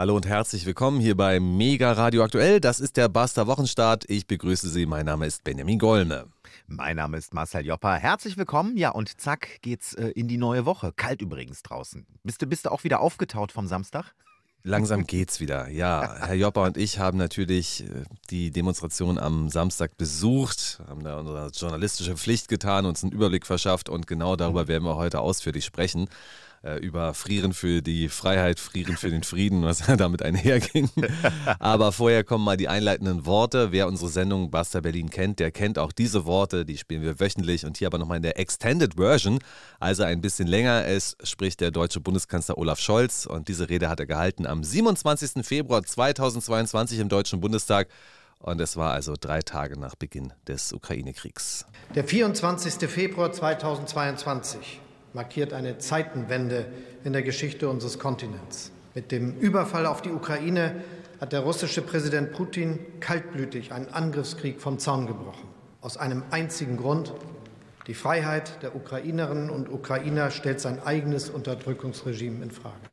Hallo und herzlich willkommen hier bei Mega Radio Aktuell. Das ist der Buster Wochenstart. Ich begrüße Sie. Mein Name ist Benjamin Golme. Mein Name ist Marcel Jopper. Herzlich willkommen. Ja, und zack geht's äh, in die neue Woche. Kalt übrigens draußen. Bist du, bist du auch wieder aufgetaut vom Samstag? Langsam geht's wieder. Ja, Herr Jopper und ich haben natürlich äh, die Demonstration am Samstag besucht, haben da unsere journalistische Pflicht getan, uns einen Überblick verschafft und genau darüber werden wir heute ausführlich sprechen äh, über Frieren für die Freiheit, Frieren für den Frieden, was damit einherging. Aber vorher kommen mal die einleitenden Worte. Wer unsere Sendung Buster Berlin kennt, der kennt auch diese Worte. Die spielen wir wöchentlich und hier aber nochmal in der Extended Version, also ein bisschen länger. Es spricht der deutsche Bundeskanzler Olaf Scholz und diese Rede hat er gehalten am 27. Februar 2022 im Deutschen Bundestag. Und es war also drei Tage nach Beginn des Ukraine-Kriegs. Der 24. Februar 2022 markiert eine Zeitenwende in der Geschichte unseres Kontinents. Mit dem Überfall auf die Ukraine hat der russische Präsident Putin kaltblütig einen Angriffskrieg vom Zaun gebrochen. Aus einem einzigen Grund. Die Freiheit der Ukrainerinnen und Ukrainer stellt sein eigenes Unterdrückungsregime in Frage.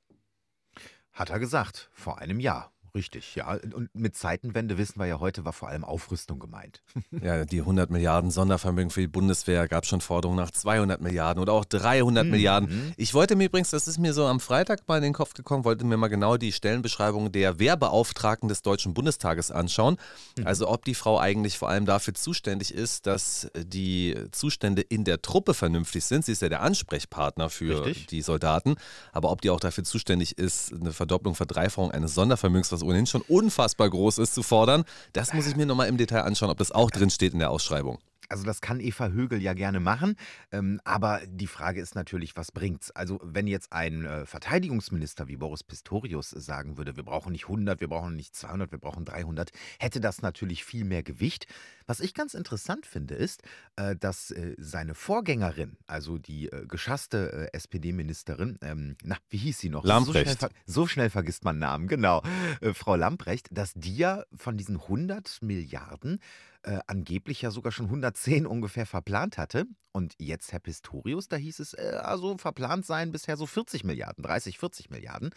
Hat er gesagt, vor einem Jahr. Richtig, ja. Und mit Zeitenwende wissen wir ja heute, war vor allem Aufrüstung gemeint. Ja, die 100 Milliarden Sondervermögen für die Bundeswehr gab schon Forderungen nach 200 Milliarden oder auch 300 mhm. Milliarden. Ich wollte mir übrigens, das ist mir so am Freitag mal in den Kopf gekommen, wollte mir mal genau die Stellenbeschreibung der Wehrbeauftragten des Deutschen Bundestages anschauen. Mhm. Also ob die Frau eigentlich vor allem dafür zuständig ist, dass die Zustände in der Truppe vernünftig sind. Sie ist ja der Ansprechpartner für Richtig. die Soldaten. Aber ob die auch dafür zuständig ist, eine Verdopplung, Verdreifachung eines Sondervermögens, was ohnehin schon unfassbar groß ist, zu fordern. Das muss ich mir nochmal im Detail anschauen, ob das auch drin steht in der Ausschreibung. Also das kann Eva Högel ja gerne machen, ähm, aber die Frage ist natürlich, was bringt's? Also wenn jetzt ein äh, Verteidigungsminister wie Boris Pistorius sagen würde, wir brauchen nicht 100, wir brauchen nicht 200, wir brauchen 300, hätte das natürlich viel mehr Gewicht. Was ich ganz interessant finde, ist, äh, dass äh, seine Vorgängerin, also die äh, geschasste äh, SPD-Ministerin, ähm, na, wie hieß sie noch? Lamprecht. So schnell, so schnell, vergisst man Namen, genau. Äh, Frau Lamprecht, dass die ja von diesen 100 Milliarden äh, angeblich ja sogar schon 110 ungefähr verplant hatte. Und jetzt Herr Pistorius, da hieß es, also verplant seien bisher so 40 Milliarden, 30, 40 Milliarden.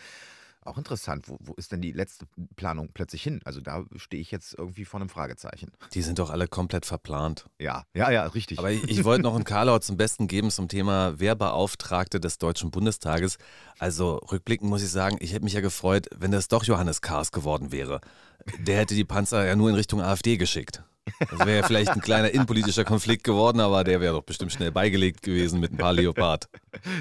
Auch interessant, wo, wo ist denn die letzte Planung plötzlich hin? Also da stehe ich jetzt irgendwie vor einem Fragezeichen. Die sind doch alle komplett verplant. Ja, ja, ja, richtig. Aber ich, ich wollte noch einen Karlau zum Besten geben zum Thema Wehrbeauftragte des Deutschen Bundestages. Also rückblickend muss ich sagen, ich hätte mich ja gefreut, wenn das doch Johannes Kahrs geworden wäre. Der hätte die Panzer ja nur in Richtung AfD geschickt. Das wäre ja vielleicht ein kleiner innenpolitischer Konflikt geworden, aber der wäre doch bestimmt schnell beigelegt gewesen mit ein paar Leopard.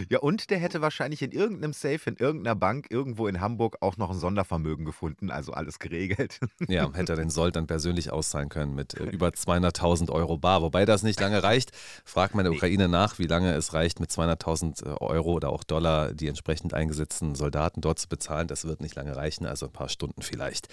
Ja, und der hätte wahrscheinlich in irgendeinem Safe, in irgendeiner Bank, irgendwo in Hamburg auch noch ein Sondervermögen gefunden, also alles geregelt. Ja, hätte er den Sold dann persönlich auszahlen können mit äh, über 200.000 Euro bar. Wobei das nicht lange reicht. Fragt meine Ukraine nach, wie lange es reicht, mit 200.000 äh, Euro oder auch Dollar die entsprechend eingesetzten Soldaten dort zu bezahlen. Das wird nicht lange reichen, also ein paar Stunden vielleicht.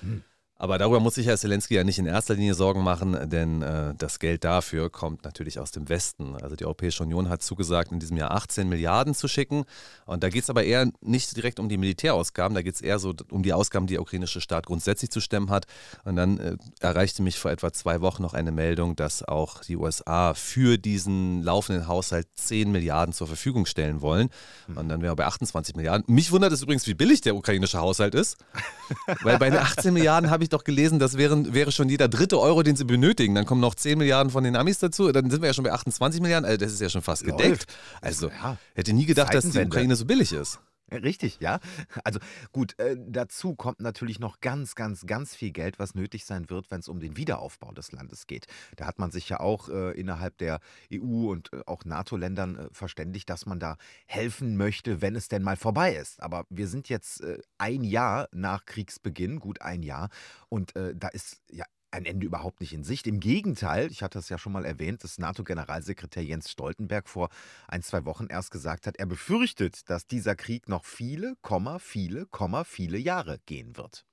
Hm. Aber darüber muss sich Herr Zelensky ja nicht in erster Linie Sorgen machen, denn äh, das Geld dafür kommt natürlich aus dem Westen. Also die Europäische Union hat zugesagt, in diesem Jahr 18 Milliarden zu schicken. Und da geht es aber eher nicht direkt um die Militärausgaben, da geht es eher so um die Ausgaben, die der ukrainische Staat grundsätzlich zu stemmen hat. Und dann äh, erreichte mich vor etwa zwei Wochen noch eine Meldung, dass auch die USA für diesen laufenden Haushalt 10 Milliarden zur Verfügung stellen wollen. Und dann wären wir bei 28 Milliarden. Mich wundert es übrigens, wie billig der ukrainische Haushalt ist. Weil bei den 18 Milliarden habe ich doch gelesen, das wären, wäre schon jeder dritte Euro, den sie benötigen. Dann kommen noch 10 Milliarden von den Amis dazu. Dann sind wir ja schon bei 28 Milliarden. Also das ist ja schon fast gedeckt. Also ja. hätte nie gedacht, dass die Ukraine so billig ist. Richtig, ja. Also gut, äh, dazu kommt natürlich noch ganz, ganz, ganz viel Geld, was nötig sein wird, wenn es um den Wiederaufbau des Landes geht. Da hat man sich ja auch äh, innerhalb der EU und äh, auch NATO-Ländern äh, verständigt, dass man da helfen möchte, wenn es denn mal vorbei ist. Aber wir sind jetzt äh, ein Jahr nach Kriegsbeginn, gut ein Jahr, und äh, da ist ja ein Ende überhaupt nicht in Sicht. Im Gegenteil, ich hatte es ja schon mal erwähnt, dass NATO-Generalsekretär Jens Stoltenberg vor ein, zwei Wochen erst gesagt hat, er befürchtet, dass dieser Krieg noch viele, viele, viele Jahre gehen wird.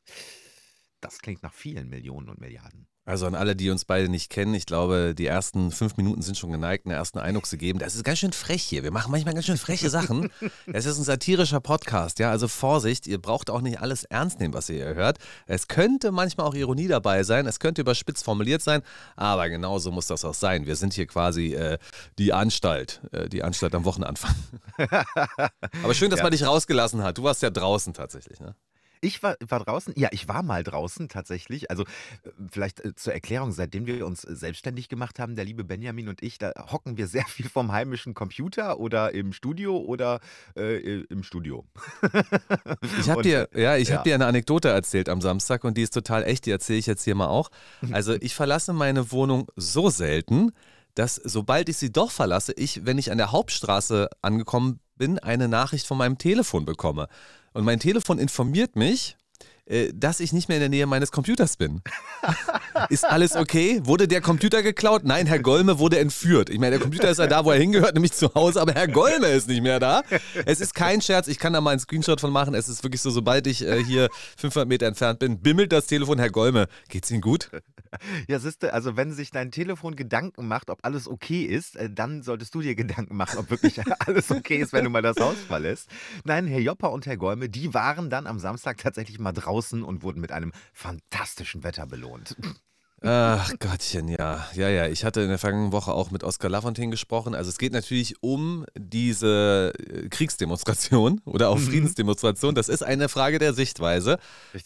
Das klingt nach vielen Millionen und Milliarden. Also an alle, die uns beide nicht kennen, ich glaube, die ersten fünf Minuten sind schon geneigt, einen ersten Eindruck zu geben. Das ist ganz schön frech hier. Wir machen manchmal ganz schön freche Sachen. Es ist ein satirischer Podcast, ja. Also Vorsicht, ihr braucht auch nicht alles ernst nehmen, was ihr hier hört. Es könnte manchmal auch Ironie dabei sein, es könnte überspitzt formuliert sein, aber genauso muss das auch sein. Wir sind hier quasi äh, die Anstalt, äh, die Anstalt am Wochenanfang. aber schön, dass ja. man dich rausgelassen hat. Du warst ja draußen tatsächlich, ne? Ich war, war draußen, ja, ich war mal draußen tatsächlich. Also äh, vielleicht äh, zur Erklärung, seitdem wir uns äh, selbstständig gemacht haben, der liebe Benjamin und ich, da hocken wir sehr viel vom heimischen Computer oder im Studio oder äh, im Studio. ich habe dir, ja, ich ja. habe dir eine Anekdote erzählt am Samstag und die ist total echt, die erzähle ich jetzt hier mal auch. Also ich verlasse meine Wohnung so selten, dass sobald ich sie doch verlasse, ich, wenn ich an der Hauptstraße angekommen bin, eine Nachricht von meinem Telefon bekomme. Und mein Telefon informiert mich, dass ich nicht mehr in der Nähe meines Computers bin. ist alles okay? Wurde der Computer geklaut? Nein, Herr Golme wurde entführt. Ich meine, der Computer ist ja da, wo er hingehört, nämlich zu Hause, aber Herr Golme ist nicht mehr da. Es ist kein Scherz, ich kann da mal einen Screenshot von machen. Es ist wirklich so, sobald ich äh, hier 500 Meter entfernt bin, bimmelt das Telefon, Herr Golme, geht's Ihnen gut? Ja, siehste, also wenn sich dein Telefon Gedanken macht, ob alles okay ist, äh, dann solltest du dir Gedanken machen, ob wirklich alles okay ist, wenn du mal das Haus verlässt. Nein, Herr Jopper und Herr Golme, die waren dann am Samstag tatsächlich mal draußen und wurden mit einem fantastischen Wetter belohnt. Ach Gottchen, ja. Ja, ja. Ich hatte in der vergangenen Woche auch mit Oskar Lafontaine gesprochen. Also es geht natürlich um diese äh, Kriegsdemonstration oder auch mhm. Friedensdemonstration. Das ist eine Frage der Sichtweise,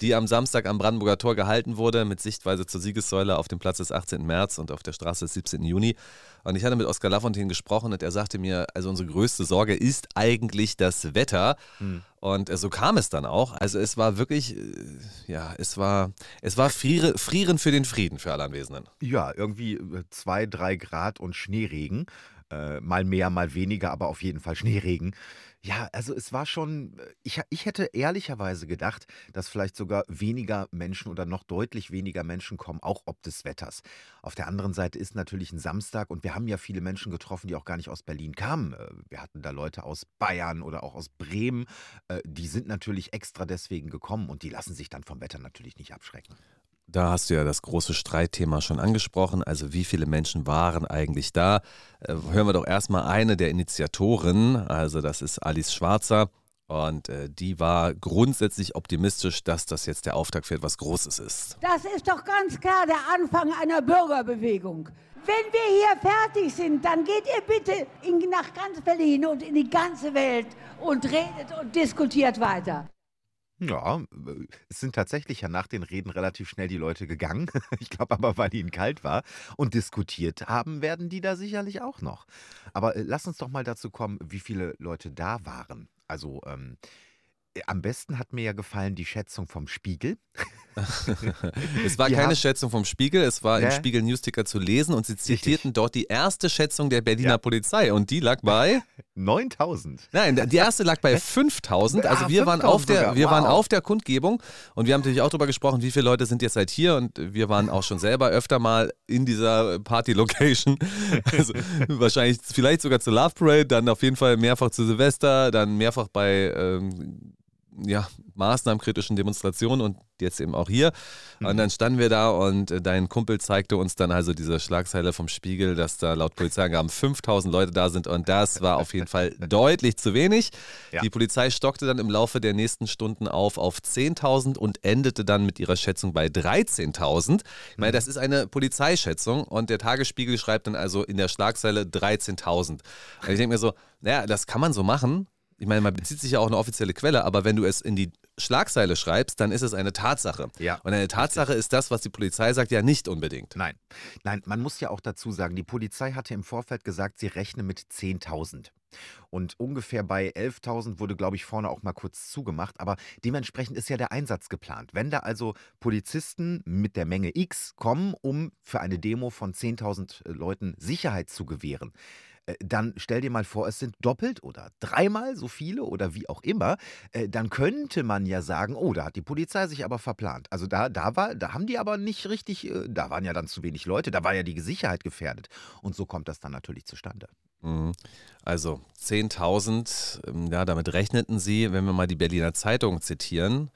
die am Samstag am Brandenburger Tor gehalten wurde, mit Sichtweise zur Siegessäule auf dem Platz des 18. März und auf der Straße des 17. Juni. Und ich hatte mit Oskar Lafontaine gesprochen und er sagte mir, also unsere größte Sorge ist eigentlich das Wetter. Mhm. Und äh, so kam es dann auch. Also es war wirklich, äh, ja, es war, es war friere, Frieren für den Frieden für alle Anwesenden. Ja, irgendwie äh, zwei, drei Grad und Schneeregen. Äh, mal mehr, mal weniger, aber auf jeden Fall Schneeregen. Ja, also es war schon, äh, ich, ich hätte ehrlicherweise gedacht, dass vielleicht sogar weniger Menschen oder noch deutlich weniger Menschen kommen, auch ob des Wetters. Auf der anderen Seite ist natürlich ein Samstag und wir haben ja viele Menschen getroffen, die auch gar nicht aus Berlin kamen. Äh, wir hatten da Leute aus Bayern oder auch aus Bremen. Äh, die sind natürlich extra deswegen gekommen und die lassen sich dann vom Wetter natürlich nicht abschrecken. Da hast du ja das große Streitthema schon angesprochen. Also wie viele Menschen waren eigentlich da? Äh, hören wir doch erstmal eine der Initiatoren. Also das ist Alice Schwarzer. Und äh, die war grundsätzlich optimistisch, dass das jetzt der Auftakt für etwas Großes ist. Das ist doch ganz klar der Anfang einer Bürgerbewegung. Wenn wir hier fertig sind, dann geht ihr bitte in, nach ganz Berlin und in die ganze Welt und redet und diskutiert weiter. Ja, es sind tatsächlich ja nach den Reden relativ schnell die Leute gegangen. Ich glaube aber, weil ihnen kalt war. Und diskutiert haben werden die da sicherlich auch noch. Aber äh, lass uns doch mal dazu kommen, wie viele Leute da waren. Also ähm, äh, am besten hat mir ja gefallen die Schätzung vom Spiegel. es war die keine Schätzung vom Spiegel, es war ja. im Spiegel Newsticker zu lesen und sie zitierten Richtig. dort die erste Schätzung der Berliner ja. Polizei und die lag bei 9000. Nein, die erste lag bei 5000. Also ah, wir, waren auf, der, wir wow. waren auf der Kundgebung und wir haben natürlich auch darüber gesprochen, wie viele Leute sind jetzt seit hier und wir waren auch schon selber öfter mal in dieser Party-Location. Also wahrscheinlich vielleicht sogar zur Love Parade, dann auf jeden Fall mehrfach zu Silvester, dann mehrfach bei ähm, ja, maßnahmenkritischen Demonstrationen und jetzt eben auch hier. Mhm. Und dann standen wir da und äh, dein Kumpel zeigte uns dann also diese Schlagzeile vom Spiegel, dass da laut Polizeiangaben 5000 Leute da sind und das war auf jeden Fall deutlich zu wenig. Ja. Die Polizei stockte dann im Laufe der nächsten Stunden auf auf 10.000 und endete dann mit ihrer Schätzung bei 13.000. Ich meine, mhm. das ist eine Polizeischätzung und der Tagesspiegel schreibt dann also in der Schlagzeile 13.000. Und ich denke mir so, naja, das kann man so machen, ich meine, man bezieht sich ja auch eine offizielle Quelle, aber wenn du es in die Schlagzeile schreibst, dann ist es eine Tatsache. Ja, und eine Tatsache richtig. ist das, was die Polizei sagt, ja nicht unbedingt. Nein. Nein, man muss ja auch dazu sagen, die Polizei hatte im Vorfeld gesagt, sie rechne mit 10.000. Und ungefähr bei 11.000 wurde, glaube ich, vorne auch mal kurz zugemacht. Aber dementsprechend ist ja der Einsatz geplant. Wenn da also Polizisten mit der Menge X kommen, um für eine Demo von 10.000 Leuten Sicherheit zu gewähren, äh, dann stell dir mal vor, es sind doppelt oder dreimal so viele oder wie auch immer, äh, dann könnte man ja sagen, oh, da hat die Polizei sich aber verplant. Also da, da war, da haben die aber nicht richtig, äh, da waren ja dann zu wenig Leute, da war ja die Sicherheit gefährdet. Und so kommt das dann natürlich zustande. Mhm. Also 10.000, ähm, ja, damit rechneten sie, wenn wir mal die Berliner Zeitung zitieren.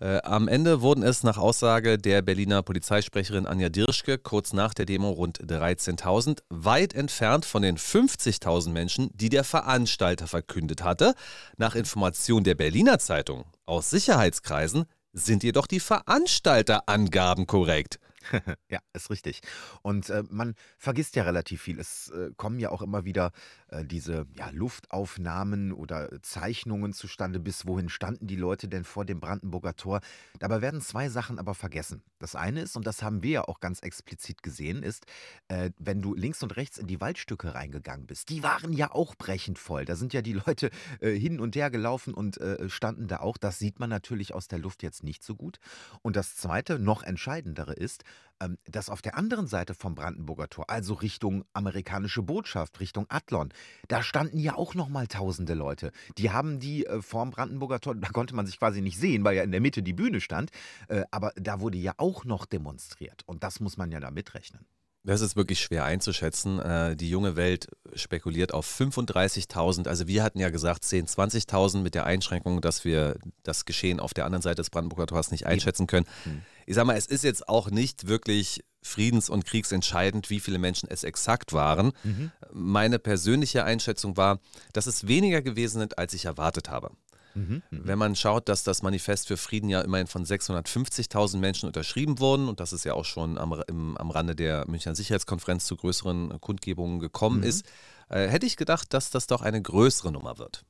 Äh, am Ende wurden es nach Aussage der Berliner Polizeisprecherin Anja Dirschke kurz nach der Demo rund 13.000, weit entfernt von den 50.000 Menschen, die der Veranstalter verkündet hatte. Nach Information der Berliner Zeitung aus Sicherheitskreisen sind jedoch die Veranstalterangaben korrekt. Ja, ist richtig. Und, äh, man vergisst ja relativ viel. Es, äh, kommen ja auch immer wieder, äh, diese, ja, Luftaufnahmen oder Zeichnungen zustande. Bis wohin standen die Leute denn vor dem Brandenburger Tor? Dabei werden zwei Sachen aber vergessen. Das eine ist, und das haben wir ja auch ganz explizit gesehen, ist, äh, wenn du links und rechts in die Waldstücke reingegangen bist, die waren ja auch brechend voll. Da sind ja die Leute, äh, hin und her gelaufen und, äh, standen da auch. Das sieht man natürlich aus der Luft jetzt nicht so gut. Und das zweite, noch entscheidendere ist, dass auf der anderen Seite vom Brandenburger Tor, also Richtung amerikanische Botschaft, Richtung Adlon, da standen ja auch noch mal tausende Leute. Die haben die äh, vorm Brandenburger Tor, da konnte man sich quasi nicht sehen, weil ja in der Mitte die Bühne stand, äh, aber da wurde ja auch noch demonstriert und das muss man ja da mitrechnen. Das ist wirklich schwer einzuschätzen. Äh, die junge Welt spekuliert auf 35.000. Also wir hatten ja gesagt 10.000, 20.000 mit der Einschränkung, dass wir das Geschehen auf der anderen Seite des Brandenburger Tors nicht einschätzen können. Mhm. Ich sage mal, es ist jetzt auch nicht wirklich friedens- und kriegsentscheidend, wie viele Menschen es exakt waren. Mhm. Meine persönliche Einschätzung war, dass es weniger gewesen sind, als ich erwartet habe. Mhm, mhm, Wenn man schaut, dass das Manifest für Frieden ja immerhin von 650.000 Menschen unterschrieben wurden und dass es ja auch schon am, im, am Rande der Münchner Sicherheitskonferenz zu größeren Kundgebungen gekommen mhm. ist, äh, hätte ich gedacht, dass das doch eine größere Nummer wird.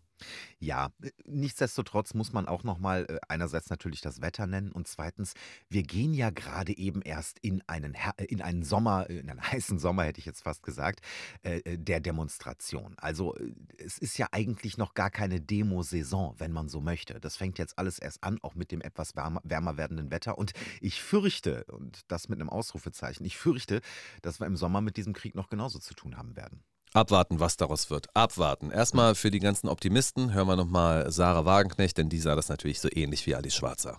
Ja, äh, nichtsdestotrotz muss man auch noch mal äh, einerseits natürlich das Wetter nennen und zweitens, wir gehen ja gerade eben erst in einen Her äh, in einen Sommer, in einen heißen Sommer, hätte ich jetzt fast gesagt, äh, äh, der Demonstration. Also, äh, es ist ja eigentlich noch gar keine Demosaison, wenn man so möchte. Das fängt jetzt alles erst an, auch mit dem etwas wärmer wärmer werdenden Wetter und ich fürchte, und das mit einem Ausrufezeichen, ich fürchte, dass wir im Sommer mit diesem Krieg noch genauso zu tun haben werden. Abwarten, was daraus wird. Abwarten. Erstmal für die ganzen Optimisten hören wir nochmal Sarah Wagenknecht, denn die sah das natürlich so ähnlich wie Alice Schwarzer.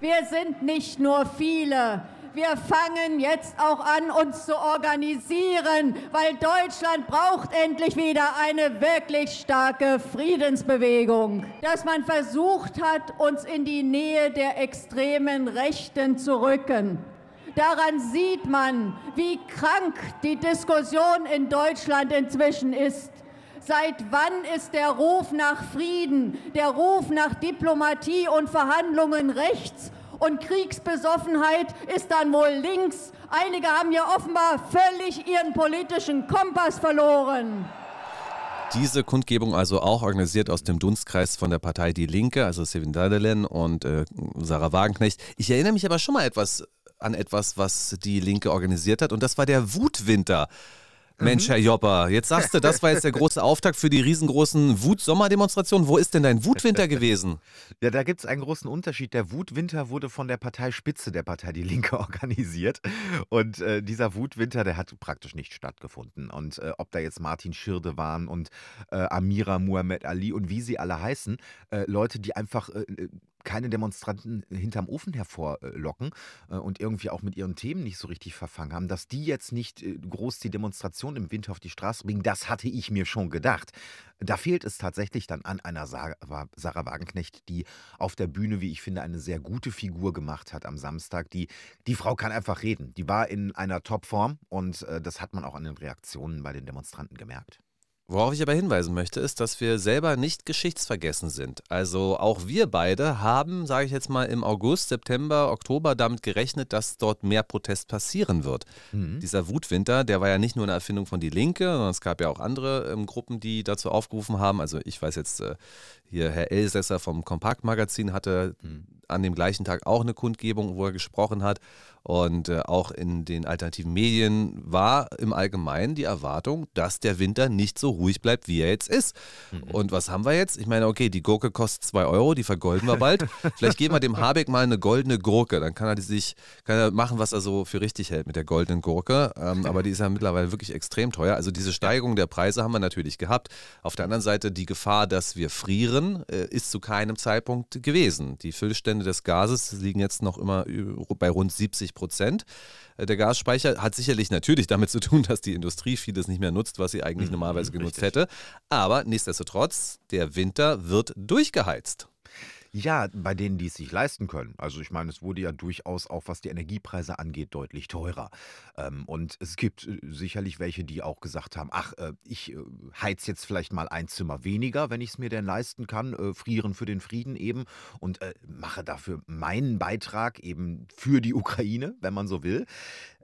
Wir sind nicht nur viele. Wir fangen jetzt auch an, uns zu organisieren, weil Deutschland braucht endlich wieder eine wirklich starke Friedensbewegung. Dass man versucht hat, uns in die Nähe der extremen Rechten zu rücken. Daran sieht man, wie krank die Diskussion in Deutschland inzwischen ist. Seit wann ist der Ruf nach Frieden, der Ruf nach Diplomatie und Verhandlungen rechts und Kriegsbesoffenheit ist dann wohl links? Einige haben ja offenbar völlig ihren politischen Kompass verloren. Diese Kundgebung also auch organisiert aus dem Dunstkreis von der Partei Die Linke, also Sevin Dadelen und äh, Sarah Wagenknecht. Ich erinnere mich aber schon mal etwas an etwas, was die Linke organisiert hat. Und das war der Wutwinter. Mensch, mhm. Herr Jopper, jetzt sagst du, das war jetzt der große Auftakt für die riesengroßen Wut-Sommerdemonstrationen. Wo ist denn dein Wutwinter gewesen? Ja, da gibt es einen großen Unterschied. Der Wutwinter wurde von der Parteispitze der Partei Die Linke organisiert. Und äh, dieser Wutwinter, der hat praktisch nicht stattgefunden. Und äh, ob da jetzt Martin Schirde waren und äh, Amira Muhammad Ali und wie sie alle heißen, äh, Leute, die einfach äh, keine Demonstranten hinterm Ofen hervorlocken äh, und irgendwie auch mit ihren Themen nicht so richtig verfangen haben, dass die jetzt nicht äh, groß die Demonstration im Winter auf die Straße bringen, das hatte ich mir schon gedacht. Da fehlt es tatsächlich dann an einer Sarah Wagenknecht, die auf der Bühne, wie ich finde, eine sehr gute Figur gemacht hat am Samstag. Die, die Frau kann einfach reden. Die war in einer Topform und äh, das hat man auch an den Reaktionen bei den Demonstranten gemerkt. Worauf ich aber hinweisen möchte, ist, dass wir selber nicht geschichtsvergessen sind. Also auch wir beide haben, sage ich jetzt mal, im August, September, Oktober damit gerechnet, dass dort mehr Protest passieren wird. Mhm. Dieser Wutwinter, der war ja nicht nur eine Erfindung von Die Linke, sondern es gab ja auch andere ähm, Gruppen, die dazu aufgerufen haben. Also ich weiß jetzt, äh, hier Herr Elsässer vom Kompaktmagazin hatte mhm. An dem gleichen Tag auch eine Kundgebung, wo er gesprochen hat. Und äh, auch in den alternativen Medien war im Allgemeinen die Erwartung, dass der Winter nicht so ruhig bleibt, wie er jetzt ist. Mhm. Und was haben wir jetzt? Ich meine, okay, die Gurke kostet 2 Euro, die vergolden wir bald. Vielleicht geben wir dem Habeck mal eine goldene Gurke. Dann kann er sich kann er machen, was er so für richtig hält mit der goldenen Gurke. Ähm, aber die ist ja mittlerweile wirklich extrem teuer. Also diese Steigerung der Preise haben wir natürlich gehabt. Auf der anderen Seite die Gefahr, dass wir frieren, äh, ist zu keinem Zeitpunkt gewesen. Die Füllstände des Gases liegen jetzt noch immer bei rund 70 Prozent. Äh, der Gasspeicher hat sicherlich natürlich damit zu tun, dass die Industrie vieles nicht mehr nutzt, was sie eigentlich mhm, normalerweise genutzt richtig. hätte. Aber nichtsdestotrotz, der Winter wird durchgeheizt. Ja, bei denen, die es sich leisten können. Also ich meine, es wurde ja durchaus auch, was die Energiepreise angeht, deutlich teurer. Ähm, und es gibt äh, sicherlich welche, die auch gesagt haben, ach, äh, ich äh, heiz jetzt vielleicht mal ein Zimmer weniger, wenn ich es mir denn leisten kann, frieren für den Frieden eben und mache dafür meinen Beitrag eben für die Ukraine, wenn man so will.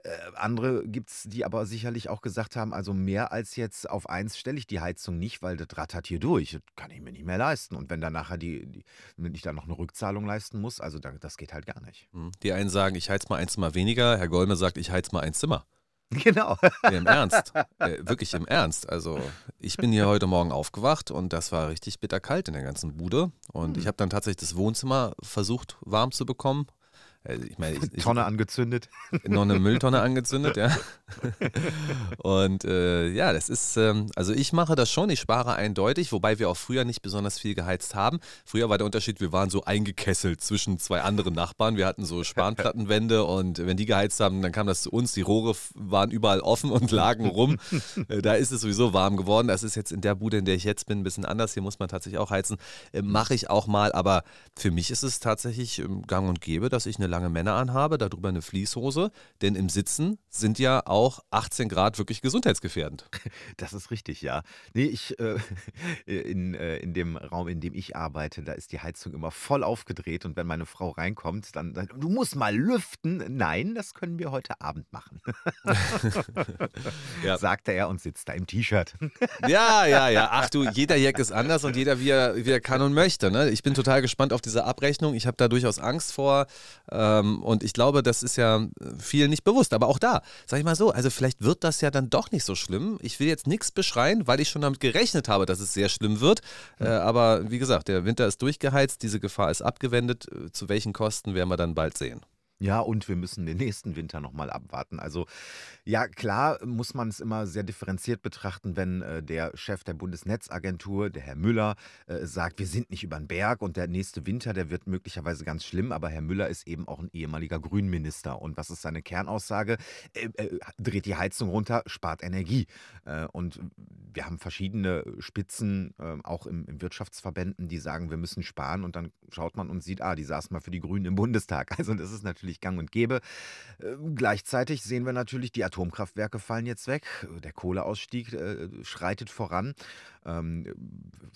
Äh, andere gibt es, die aber sicherlich auch gesagt haben, also mehr als jetzt auf eins stelle ich die Heizung nicht, weil das rattert hier durch. Das kann ich mir nicht mehr leisten. Und wenn dann nachher die, die wenn ich dann noch eine Rückzahlung leisten muss, also da, das geht halt gar nicht. Hm. Die einen sagen, ich heiz mal ein Zimmer weniger. Herr Golme sagt, ich heiz mal ein Zimmer. Genau. Ja, Im Ernst. Äh, wirklich im Ernst. Also ich bin hier heute Morgen aufgewacht und das war richtig bitterkalt in der ganzen Bude. Und ich habe dann tatsächlich das Wohnzimmer versucht warm zu bekommen. Äh, Ich meine, ich, ich, Tonne angezündet. noch eine Mülltonne angezündet, ja. Und äh, ja, das ist, ähm, also ich mache das schon, ich spare eindeutig, wobei wir auch früher nicht besonders viel geheizt haben. Früher war der Unterschied, wir waren so eingekesselt zwischen zwei anderen Nachbarn. Wir hatten so Spanplattenwände und wenn die geheizt haben, dann kam das zu uns. Die Rohre waren überall offen und lagen rum. Äh, da ist es sowieso warm geworden. Das ist jetzt in der Bude, in der ich jetzt bin, ein bisschen anders. Hier muss man tatsächlich auch heizen. Äh, Mache ich auch mal, aber für mich ist es tatsächlich ähm, gang und gäbe, dass ich eine lange Männer anhabe, darüber eine Fließhose, denn im Sitzen sind ja auch 18 Grad wirklich gesundheitsgefährdend. Das ist richtig, ja. Nee, ich, äh, in, äh, in dem Raum, in dem ich arbeite, da ist die Heizung immer voll aufgedreht und wenn meine Frau reinkommt, dann sagt, du musst mal lüften. Nein, das können wir heute Abend machen, Ja. sagte er und sitzt da im T-Shirt. Ja, ja, ja. Ach du, jeder Jack ist anders und jeder wie er, wie er kann und möchte. Ne? Ich bin total gespannt auf diese Abrechnung. Ich habe da durchaus Angst vor. Ähm, und ich glaube, das ist ja vielen nicht bewusst. Aber auch da, sag ich mal so, also vielleicht wird das ja dann doch nicht so schlimm. Ich will jetzt nichts beschreien, weil ich schon damit gerechnet habe, dass es sehr schlimm wird. Äh, aber wie gesagt, der Winter ist durchgeheizt, diese Gefahr ist abgewendet. Äh, Zu welchen Kosten werden wir dann bald sehen. Ja, und wir müssen den nächsten Winter nochmal abwarten. Also ja, klar muss man es immer sehr differenziert betrachten, wenn äh, der Chef der Bundesnetzagentur, der Herr Müller, äh, sagt, wir sind nicht über den Berg und der nächste Winter, der wird möglicherweise ganz schlimm. Aber Herr Müller ist eben auch ein ehemaliger Grünminister. Und was ist seine Kernaussage? Äh, äh, dreht die Heizung runter, spart Energie. Äh, und wir haben verschiedene Spitzen, äh, auch im, im Wirtschaftsverbänden, die sagen, wir müssen sparen. Und dann schaut man und sieht, ah, die saßen mal für die Grünen im Bundestag. Also das ist natürlich gang und gäbe. Äh, gleichzeitig sehen wir natürlich, die Atomkraftwerke fallen jetzt weg. Der Kohleausstieg äh, schreitet voran. Ähm,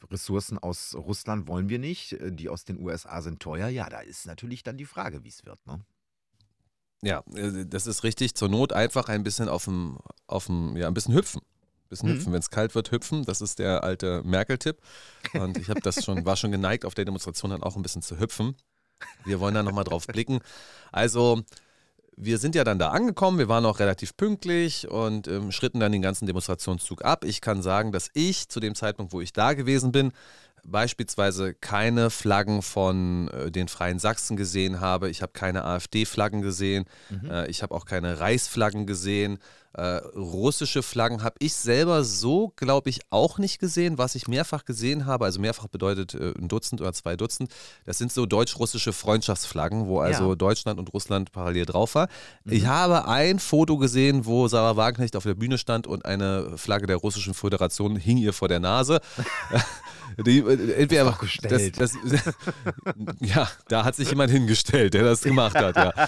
Ressourcen aus Russland wollen wir nicht. Die aus den USA sind teuer. Ja, da ist natürlich dann die Frage, wie es wird. Ne? Ja, äh, das ist richtig. Zur Not einfach ein bisschen auf dem, auf dem, ja, ein bisschen hüpfen. Ein bisschen Mhm. hüpfen. Wenn es kalt wird, hüpfen. Das ist der alte Merkel-Tipp. Und ich habe das schon, war schon geneigt, auf der Demonstration dann auch ein bisschen zu hüpfen. Wir wollen da nochmal drauf blicken. Also, wir sind ja dann da angekommen, wir waren auch relativ pünktlich und ähm, schritten dann den ganzen Demonstrationszug ab. Ich kann sagen, dass ich zu dem Zeitpunkt, wo ich da gewesen bin, beispielsweise keine Flaggen von äh, den Freien Sachsen gesehen habe. Ich habe keine AfD-Flaggen gesehen. Äh, ich habe auch keine Reichsflaggen gesehen. Äh, russische Flaggen habe ich selber so, glaube ich, auch nicht gesehen. Was ich mehrfach gesehen habe, also mehrfach bedeutet äh, ein Dutzend oder zwei Dutzend, das sind so deutsch-russische Freundschaftsflaggen, wo also Ja. Deutschland und Russland parallel drauf war. Ich habe ein Foto gesehen, wo Sarah Wagenknecht auf der Bühne stand und eine Flagge der Russischen Föderation hing ihr vor der Nase. Die, äh, entweder doch gestellt. Das, das, ja, da hat sich jemand hingestellt, der das gemacht hat. Ja.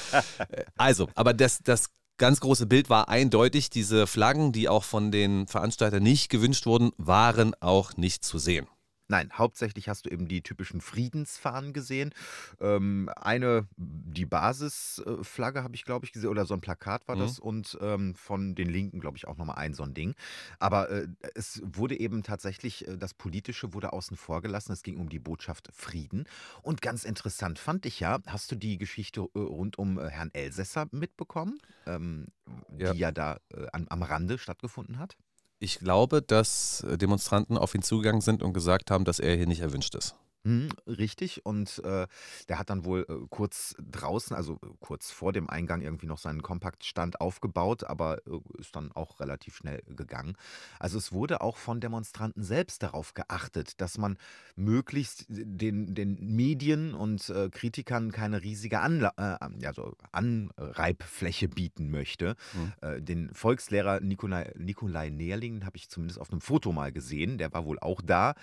Also, aber das, das ganz große Bild war eindeutig. Diese Flaggen, die auch von den Veranstaltern nicht gewünscht wurden, waren auch nicht zu sehen. Nein, hauptsächlich hast du eben die typischen Friedensfahnen gesehen. Ähm, eine, die Basisflagge habe ich, glaube ich, gesehen, oder so ein Plakat war Mhm. das. Und ähm, von den Linken, glaube ich, auch nochmal ein so ein Ding. Aber äh, es wurde eben tatsächlich, äh, das Politische wurde außen vor gelassen. Es ging um die Botschaft Frieden. Und ganz interessant fand ich ja, hast du die Geschichte äh, rund um äh, Herrn Elsässer mitbekommen, ähm, Ja. die ja da äh, am, am Rande stattgefunden hat? Ich glaube, dass äh, Demonstranten auf ihn zugegangen sind und gesagt haben, dass er hier nicht erwünscht ist. Mhm, richtig. Und äh, der hat dann wohl äh, kurz draußen, also äh, kurz vor dem Eingang irgendwie noch seinen Kompaktstand aufgebaut, aber äh, ist dann auch relativ schnell gegangen. Also es wurde auch von Demonstranten selbst darauf geachtet, dass man möglichst den, den Medien und äh, Kritikern keine riesige Anla äh, ja, so Anreibfläche bieten möchte. Mhm. Äh, den Volkslehrer Nikolai, Nikolai Nährling habe ich zumindest auf einem Foto mal gesehen, der war wohl auch da.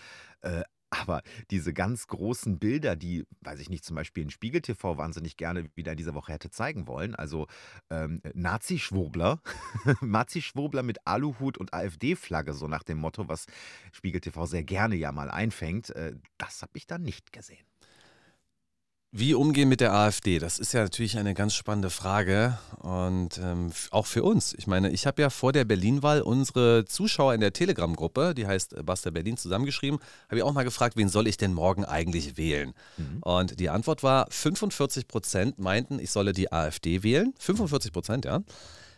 Äh, Aber diese ganz großen Bilder, die, weiß ich nicht, zum Beispiel in Spiegel TV wahnsinnig gerne wieder in dieser Woche hätte zeigen wollen, also ähm, Nazi-Schwurbler, Nazi-Schwurbler mit Aluhut und AfD-Flagge, so nach dem Motto, was Spiegel TV sehr gerne ja mal einfängt, äh, das habe ich da nicht gesehen. Wie umgehen mit der AfD? Das ist ja natürlich eine ganz spannende Frage und ähm, auch für uns. Ich meine, ich habe ja vor der Berlin-Wahl unsere Zuschauer in der Telegram-Gruppe, die heißt Basta Berlin, zusammengeschrieben, habe ich auch mal gefragt, wen soll ich denn morgen eigentlich wählen? Mhm. Und die Antwort war, 45 Prozent meinten, ich solle die AfD wählen. 45 Prozent, ja.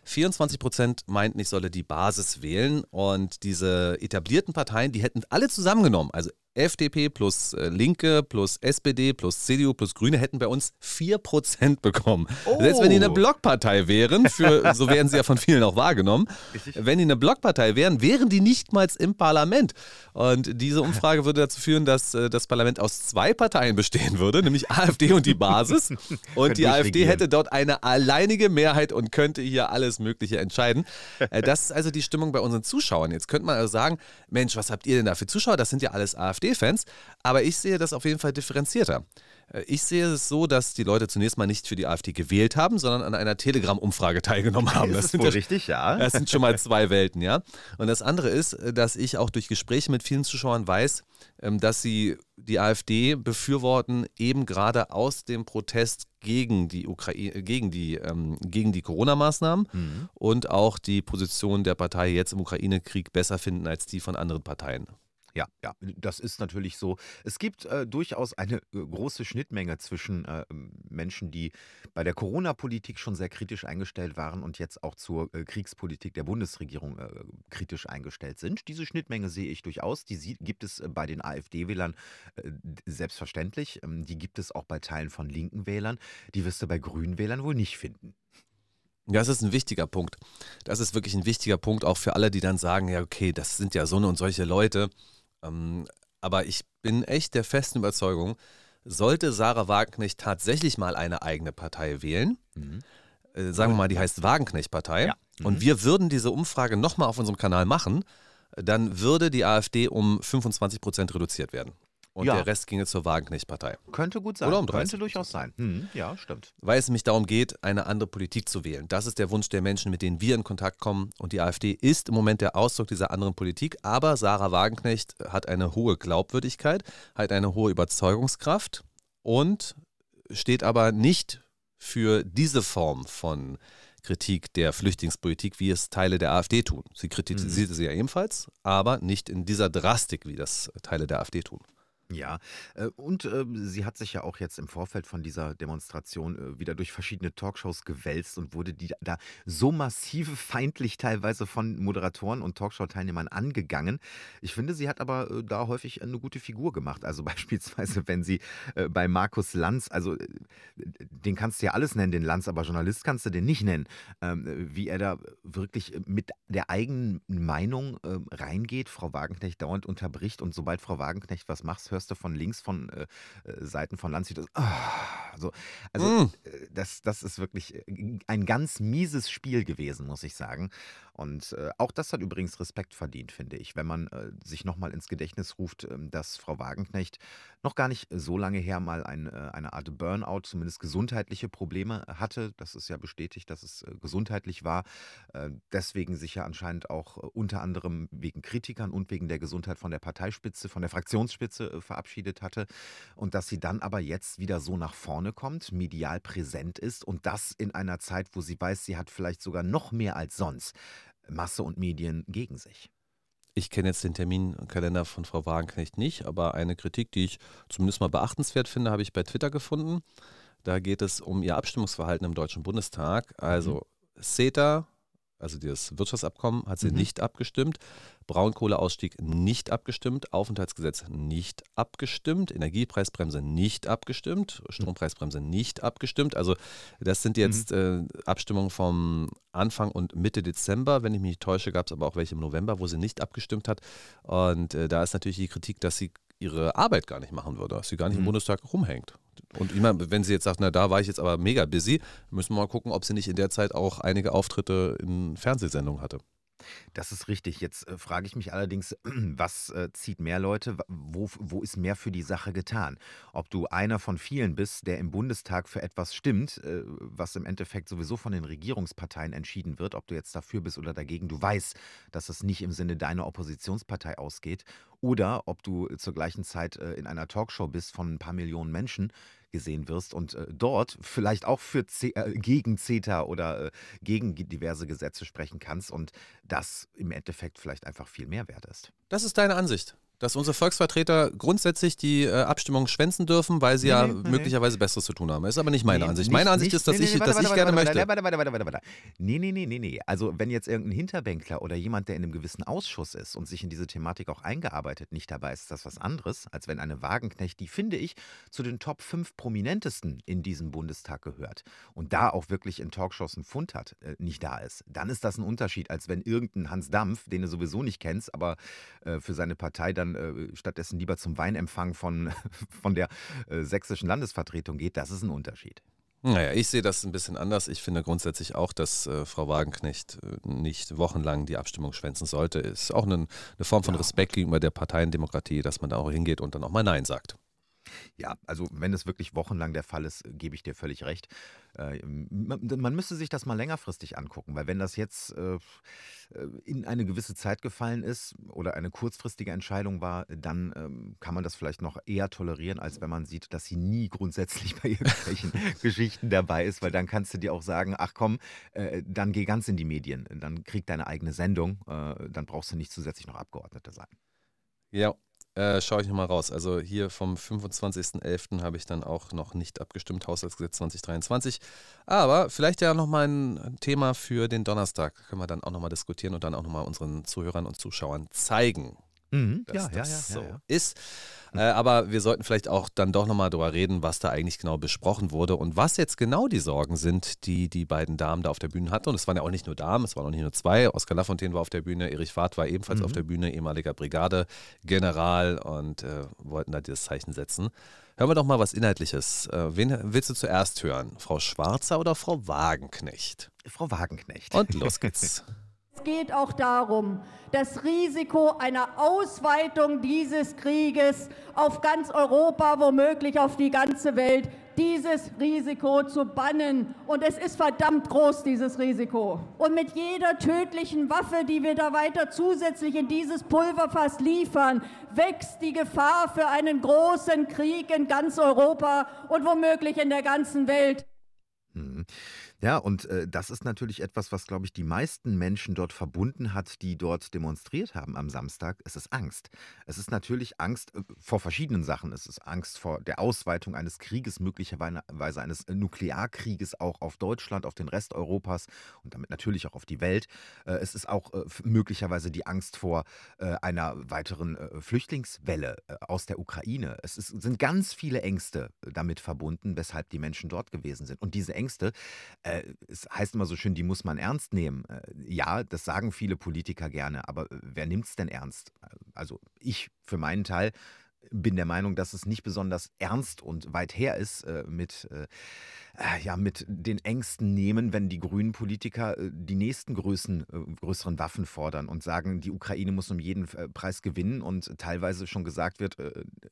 24 Prozent meinten, ich solle die Basis wählen. Und diese etablierten Parteien, die hätten alle zusammengenommen, also FDP plus äh, Linke plus SPD plus CDU plus Grüne hätten bei uns 4% bekommen. Oh. Selbst wenn die eine Blockpartei wären, für, so werden sie ja von vielen auch wahrgenommen, wenn die eine Blockpartei wären, wären die nicht mal im Parlament. Und diese Umfrage würde dazu führen, dass äh, das Parlament aus zwei Parteien bestehen würde, nämlich AfD und die Basis. Und die AfD hätte dort eine alleinige Mehrheit und könnte hier alles Mögliche entscheiden. Äh, das ist also die Stimmung bei unseren Zuschauern. Jetzt könnte man also sagen, Mensch, was habt ihr denn da für Zuschauer? Das sind ja alles AfD. AfD-Fans, aber ich sehe das auf jeden Fall differenzierter. Äh, ich sehe es so, dass die Leute zunächst mal nicht für die AfD gewählt haben, sondern an einer Telegram-Umfrage teilgenommen haben. Das, das ist wohl ja, richtig, ja. Das sind schon mal zwei Welten, ja. Und das andere ist, dass ich auch durch Gespräche mit vielen Zuschauern weiß, ähm, dass sie die AfD befürworten, eben gerade aus dem Protest gegen die Ukraine, gegen die, ähm, gegen die Corona-Maßnahmen mhm. und auch die Position der Partei jetzt im Ukraine-Krieg besser finden als die von anderen Parteien. Ja, ja, das ist natürlich so. Es gibt äh, durchaus eine äh, große Schnittmenge zwischen äh, Menschen, die bei der Corona-Politik schon sehr kritisch eingestellt waren und jetzt auch zur äh, Kriegspolitik der Bundesregierung äh, kritisch eingestellt sind. Diese Schnittmenge sehe ich durchaus. Die sie gibt es äh, bei den AfD-Wählern selbstverständlich. Ähm, die gibt es auch bei Teilen von linken Wählern. Die wirst du bei grünen Wählern wohl nicht finden. Das ist ein wichtiger Punkt. Das ist wirklich ein wichtiger Punkt, auch für alle, die dann sagen, ja, okay, das sind ja so eine und solche Leute. Ähm, aber ich bin echt der festen Überzeugung, sollte Sarah Wagenknecht tatsächlich mal eine eigene Partei wählen, mhm. äh, sagen wir mal, die heißt Wagenknecht-Partei, ja. mhm. und wir würden diese Umfrage nochmal auf unserem Kanal machen, dann würde die AfD um 25 Prozent reduziert werden und ja. der Rest ginge zur Wagenknecht-Partei. Könnte gut sein. Oder um 30. Könnte durchaus sein. Mhm. Ja, stimmt. Weil es nämlich darum geht, eine andere Politik zu wählen. Das ist der Wunsch der Menschen, mit denen wir in Kontakt kommen. Und die AfD ist im Moment der Ausdruck dieser anderen Politik. Aber Sarah Wagenknecht hat eine hohe Glaubwürdigkeit, hat eine hohe Überzeugungskraft und steht aber nicht für diese Form von Kritik der Flüchtlingspolitik, wie es Teile der AfD tun. Sie kritisierte mhm. sie ja ebenfalls, aber nicht in dieser Drastik, wie das Teile der AfD tun. Ja, äh, und äh, sie hat sich ja auch jetzt im Vorfeld von dieser Demonstration äh, wieder durch verschiedene Talkshows gewälzt und wurde die da so massiv feindlich teilweise von Moderatoren und Talkshow-Teilnehmern angegangen. Ich finde, sie hat aber äh, da häufig eine gute Figur gemacht. Also beispielsweise, wenn sie bei Markus Lanz, also den kannst du ja alles nennen, den Lanz, aber Journalist kannst du den nicht nennen, ähm, wie er da wirklich mit der eigenen Meinung ähm, reingeht, Frau Wagenknecht dauernd unterbricht und sobald Frau Wagenknecht was macht, hörst du von links von äh, äh Seiten von Landshut. Ah, so. Also mm. das, das ist wirklich äh, ein ganz mieses Spiel gewesen, muss ich sagen. Und äh, auch das hat übrigens Respekt verdient, finde ich, wenn man äh, sich nochmal ins Gedächtnis ruft, äh, dass Frau Wagenknecht noch gar nicht so lange her mal ein, äh, eine Art Burnout, zumindest gesundheitliche Probleme hatte. Das ist ja bestätigt, dass es äh, gesundheitlich war. Äh, deswegen sich ja anscheinend auch unter anderem wegen Kritikern und wegen der Gesundheit von der Parteispitze, von der Fraktionsspitze verabschiedet hatte. Und dass sie dann aber jetzt wieder so nach vorne kommt, medial präsent ist und das in einer Zeit, wo sie weiß, sie hat vielleicht sogar noch mehr als sonst Masse und Medien gegen sich. Ich kenne jetzt den Terminkalender von Frau Wagenknecht nicht, aber eine Kritik, die ich zumindest mal beachtenswert finde, habe ich bei Twitter gefunden. Da geht es um ihr Abstimmungsverhalten im Deutschen Bundestag. Also mhm. CETA, also das Wirtschaftsabkommen, hat sie mhm. nicht abgestimmt. Braunkohleausstieg nicht abgestimmt, Aufenthaltsgesetz nicht abgestimmt, Energiepreisbremse nicht abgestimmt, Strompreisbremse nicht abgestimmt. Also das sind jetzt mhm. äh, Abstimmungen vom Anfang und Mitte Dezember. Wenn ich mich nicht täusche, gab es aber auch welche im November, wo sie nicht abgestimmt hat. Und äh, da ist natürlich die Kritik, dass sie ihre Arbeit gar nicht machen würde, dass sie gar nicht mhm. im Bundestag rumhängt. Und ich meine, wenn sie jetzt sagt, na da war ich jetzt aber mega busy, müssen wir mal gucken, ob sie nicht in der Zeit auch einige Auftritte in Fernsehsendungen hatte. Das ist richtig. Jetzt äh, frage ich mich allerdings, was äh, zieht mehr Leute? Wo, wo ist mehr für die Sache getan? Ob du einer von vielen bist, der im Bundestag für etwas stimmt, äh, was im Endeffekt sowieso von den Regierungsparteien entschieden wird, ob du jetzt dafür bist oder dagegen, du weißt, dass es nicht im Sinne deiner Oppositionspartei ausgeht, oder ob du zur gleichen Zeit äh, in einer Talkshow bist von ein paar Millionen Menschen, gesehen wirst und äh, dort vielleicht auch für C äh, gegen CETA oder äh, gegen diverse Gesetze sprechen kannst und das im Endeffekt vielleicht einfach viel mehr wert ist. Das ist deine Ansicht dass unsere Volksvertreter grundsätzlich die äh, Abstimmung schwänzen dürfen, weil sie nee, ja nee, möglicherweise nee. Besseres zu tun haben. Ist aber nicht meine Ansicht. Meine Ansicht ist, dass ich, dass warte, ich gerne warte, möchte. Warte, warte, warte, warte, warte. Nee, nee, nee, nee, nee. Also wenn jetzt irgendein Hinterbänkler oder jemand, der in einem gewissen Ausschuss ist und sich in diese Thematik auch eingearbeitet, nicht dabei ist, ist das was anderes, als wenn eine Wagenknecht, die finde ich, zu den Top 5 prominentesten in diesem Bundestag gehört und da auch wirklich in Talkshows einen Fund hat, äh, nicht da ist. Dann ist das ein Unterschied, als wenn irgendein Hans Dampf, den du sowieso nicht kennst, aber äh, für seine Partei dann äh, stattdessen stattdessen lieber zum Weinempfang von, von der äh, sächsischen Landesvertretung geht, das ist ein Unterschied. Naja, ich sehe das ein bisschen anders. Ich finde grundsätzlich auch, dass äh, Frau Wagenknecht äh, nicht wochenlang die Abstimmung schwänzen sollte. Ist auch eine, eine Form von ja. Respekt gegenüber der Parteiendemokratie, dass man da auch hingeht und dann auch mal Nein sagt. Ja, also wenn es wirklich wochenlang der Fall ist, gebe ich dir völlig recht. Äh, man, müsste sich das mal längerfristig angucken, weil wenn das jetzt äh, äh, in eine gewisse Zeit gefallen ist oder eine kurzfristige Entscheidung war, dann ähm, kann man das vielleicht noch eher tolerieren, als wenn man sieht, dass sie nie grundsätzlich bei irgendwelchen Geschichten dabei ist, weil dann kannst du dir auch sagen, ach komm, dann geh ganz in die Medien, dann krieg deine eigene Sendung, dann brauchst du nicht zusätzlich noch Abgeordnete sein. Ja, äh, schaue ich nochmal raus. Also hier vom 25.11. habe ich dann auch noch nicht abgestimmt, Haushaltsgesetz 2023. Aber vielleicht ja nochmal ein Thema für den Donnerstag. Können wir dann auch nochmal diskutieren und dann auch nochmal unseren Zuhörern und Zuschauern zeigen, Mhm, dass ja, das ja, ja, so ja, ja. ist. Äh, aber wir sollten vielleicht auch dann doch nochmal darüber reden, was da eigentlich genau besprochen wurde und was jetzt genau die Sorgen sind, die die beiden Damen da auf der Bühne hatten. Und es waren ja auch nicht nur Damen, es waren auch nicht nur zwei. Oskar Lafontaine war auf der Bühne, Erich Fahrt war ebenfalls Mhm. auf der Bühne, ehemaliger Brigadegeneral und äh, wollten da dieses Zeichen setzen. Hören wir doch mal was Inhaltliches. Äh, wen willst du zuerst hören? Frau Schwarzer oder Frau Wagenknecht? Frau Wagenknecht. Und los geht's. Es geht auch darum, das Risiko einer Ausweitung dieses Krieges auf ganz Europa, womöglich auf die ganze Welt, dieses Risiko zu bannen. Und es ist verdammt groß, dieses Risiko. Und mit jeder tödlichen Waffe, die wir da weiter zusätzlich in dieses Pulverfass liefern, wächst die Gefahr für einen großen Krieg in ganz Europa und womöglich in der ganzen Welt. Mhm. Ja, und äh, das ist natürlich etwas, was, glaube ich, die meisten Menschen dort verbunden hat, die dort demonstriert haben am Samstag. Es ist Angst. Es ist natürlich Angst äh, vor verschiedenen Sachen. Es ist Angst vor der Ausweitung eines Krieges, möglicherweise eines Nuklearkrieges auch auf Deutschland, auf den Rest Europas und damit natürlich auch auf die Welt. Äh, es ist auch äh, möglicherweise die Angst vor äh, einer weiteren Flüchtlingswelle aus der Ukraine. Es ist, sind ganz viele Ängste damit verbunden, weshalb die Menschen dort gewesen sind. Und diese Ängste, äh, es heißt immer so schön, die muss man ernst nehmen. Äh, ja, das sagen viele Politiker gerne, aber äh, wer nimmt es denn ernst? Also ich für meinen Teil bin der Meinung, dass es nicht besonders ernst und weit her ist äh, mit, äh, äh, ja, mit den Ängsten nehmen, wenn die grünen Politiker äh, die nächsten Größen, äh, größeren Waffen fordern und sagen, die Ukraine muss um jeden Preis gewinnen und teilweise schon gesagt wird,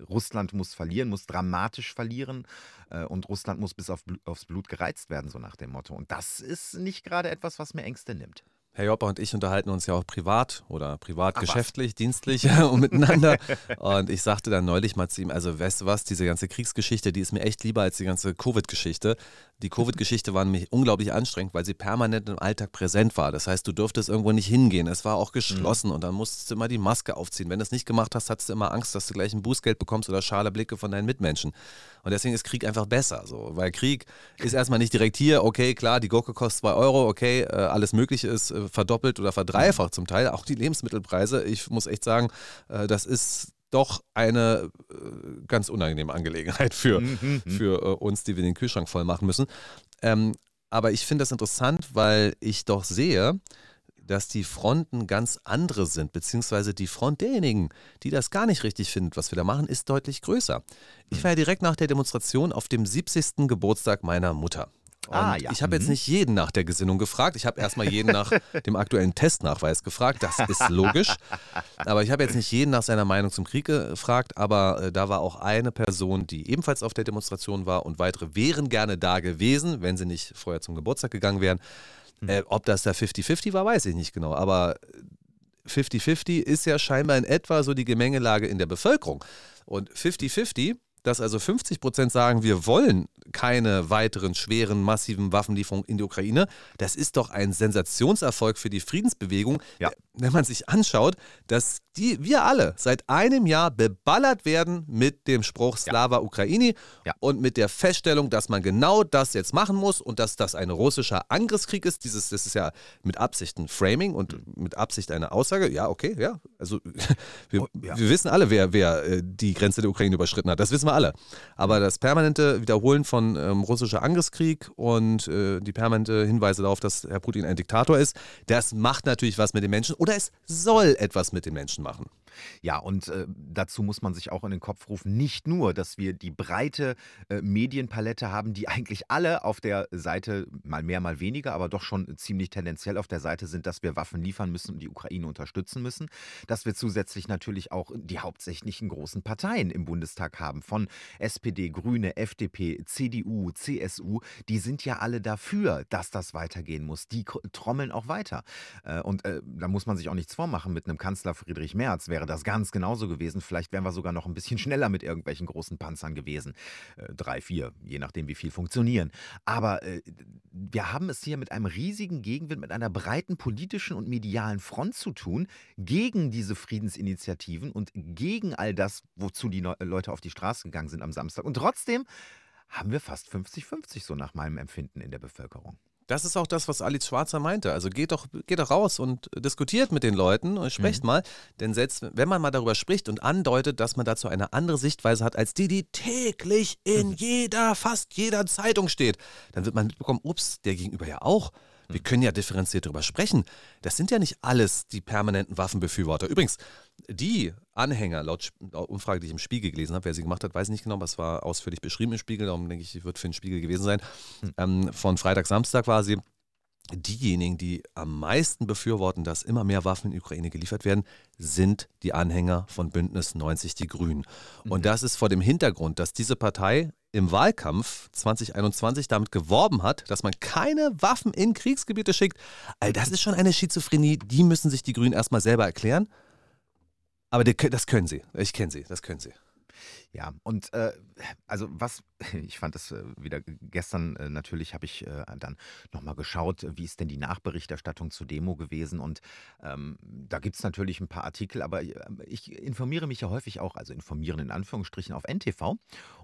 Russland muss verlieren, muss dramatisch verlieren äh, und Russland muss bis auf, aufs Blut gereizt werden, so nach dem Motto. Und das ist nicht gerade etwas, was mir Ängste nimmt. Herr Jopper und ich unterhalten uns ja auch privat oder privat, geschäftlich, dienstlich und miteinander. Und ich sagte dann neulich mal zu ihm, also weißt du was, diese ganze Kriegsgeschichte, die ist mir echt lieber als die ganze Covid-Geschichte. Die Covid-Geschichte war nämlich unglaublich anstrengend, weil sie permanent im Alltag präsent war. Das heißt, du durftest irgendwo nicht hingehen. Es war auch geschlossen und dann musstest du immer die Maske aufziehen. Wenn du es nicht gemacht hast, hattest du immer Angst, dass du gleich ein Bußgeld bekommst oder schale Blicke von deinen Mitmenschen. Und deswegen ist Krieg einfach besser. So. Weil Krieg ist erstmal nicht direkt hier, okay, klar, die Gurke kostet 2 Euro, okay, äh, alles Mögliche ist äh, verdoppelt oder verdreifacht zum Teil. Auch die Lebensmittelpreise. Ich muss echt sagen, äh, das ist doch eine äh, ganz unangenehme Angelegenheit für, für äh, uns, die wir den Kühlschrank voll machen müssen. Ähm, aber ich finde das interessant, weil ich doch sehe, dass die Fronten ganz andere sind, beziehungsweise die Front derjenigen, die das gar nicht richtig finden, was wir da machen, ist deutlich größer. Ich war ja direkt nach der Demonstration auf dem 70. Geburtstag meiner Mutter. Ah, ja. Ich habe jetzt Mhm. nicht jeden nach der Gesinnung gefragt. Ich habe erstmal jeden nach dem aktuellen Testnachweis gefragt. Das ist logisch. Aber ich habe jetzt nicht jeden nach seiner Meinung zum Krieg gefragt. Aber äh, da war auch eine Person, die ebenfalls auf der Demonstration war und weitere wären gerne da gewesen, wenn sie nicht vorher zum Geburtstag gegangen wären. Äh, ob das da 50-50 war, weiß ich nicht genau. Aber 50-50 ist ja scheinbar in etwa so die Gemengelage in der Bevölkerung. Und 50-50, dass also 50 Prozent sagen, wir wollen keine weiteren schweren, massiven Waffenlieferungen in die Ukraine, das ist doch ein Sensationserfolg für die Friedensbewegung, Ja. Wenn man sich anschaut, dass die, wir alle seit einem Jahr beballert werden mit dem Spruch Slava Ukraini Ja. und mit der Feststellung, dass man genau das jetzt machen muss und dass das ein russischer Angriffskrieg ist. Dieses, das ist ja mit Absicht ein Framing und mit Absicht eine Aussage. Ja, okay, ja. Also wir, Oh, ja. wir wissen alle, wer, wer äh, die Grenze der Ukraine überschritten hat. Das wissen wir alle. Aber das permanente Wiederholen von ähm, russischer Angriffskrieg und äh, die permanente Hinweise darauf, dass Herr Putin ein Diktator ist, das macht natürlich was mit den Menschen oder es soll etwas mit den Menschen machen. Ja, und äh, dazu muss man sich auch in den Kopf rufen, nicht nur, dass wir die breite äh, Medienpalette haben, die eigentlich alle auf der Seite, mal mehr, mal weniger, aber doch schon ziemlich tendenziell auf der Seite sind, dass wir Waffen liefern müssen und die Ukraine unterstützen müssen, dass wir zusätzlich natürlich auch die hauptsächlichen großen Parteien im Bundestag haben, von SPD, Grüne, FDP, CDU, CSU, die sind ja alle dafür, dass das weitergehen muss. Die trommeln auch weiter. Äh, Und äh, da muss man sich auch nichts vormachen. Mit einem Kanzler Friedrich Merz wäre das ganz genauso gewesen. Vielleicht wären wir sogar noch ein bisschen schneller mit irgendwelchen großen Panzern gewesen. Äh, Drei, vier, je nachdem, wie viel funktionieren. Aber äh, wir haben es hier mit einem riesigen Gegenwind, mit einer breiten politischen und medialen Front zu tun, gegen diese Friedensinitiativen und gegen all das, wozu die Neu- Leute auf die Straße gegangen sind am Samstag. Und trotzdem haben wir fast 50-50 so nach meinem Empfinden in der Bevölkerung. Das ist auch das, was Alice Schwarzer meinte. Also geht doch, geht doch raus und diskutiert mit den Leuten und sprecht mal. Denn selbst wenn man mal darüber spricht und andeutet, dass man dazu eine andere Sichtweise hat, als die, die täglich in jeder, fast jeder Zeitung steht, dann wird man mitbekommen, ups, der Gegenüber ja auch. Wir können ja differenziert darüber sprechen. Das sind ja nicht alles die permanenten Waffenbefürworter. Übrigens, die Anhänger, laut Umfrage, die ich im Spiegel gelesen habe, wer sie gemacht hat, weiß ich nicht genau, aber es war ausführlich beschrieben im Spiegel, darum denke ich, wird für den Spiegel gewesen sein. Ähm, von Freitag, Samstag quasi. Diejenigen, die am meisten befürworten, dass immer mehr Waffen in die Ukraine geliefert werden, sind die Anhänger von Bündnis 90 Die Grünen. Und das ist vor dem Hintergrund, dass diese Partei im Wahlkampf 2021 damit geworben hat, dass man keine Waffen in Kriegsgebiete schickt. All das ist schon eine Schizophrenie, die müssen sich die Grünen erstmal selber erklären. Aber das können sie. Ich kenne sie, das können sie. Ja, und äh, also was, ich fand das äh, wieder gestern äh, natürlich, habe ich äh, dann nochmal geschaut, wie ist denn die Nachberichterstattung zur Demo gewesen? Und ähm, da gibt es natürlich ein paar Artikel, aber äh, ich informiere mich ja häufig auch, also informieren in Anführungsstrichen auf NTV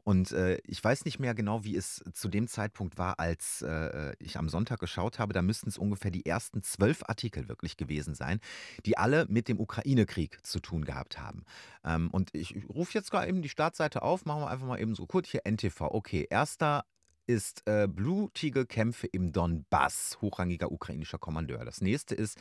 und äh, ich weiß nicht mehr genau, wie es zu dem Zeitpunkt war, als äh, ich am Sonntag geschaut habe, da müssten es ungefähr die ersten zwölf Artikel wirklich gewesen sein, die alle mit dem Ukraine-Krieg zu tun gehabt haben. Ähm, und ich rufe jetzt gerade eben die Startseite auf, machen wir einfach mal eben so kurz hier NTV. Okay, erster ist äh, Blutige-Kämpfe im Donbass, hochrangiger ukrainischer Kommandeur. Das nächste ist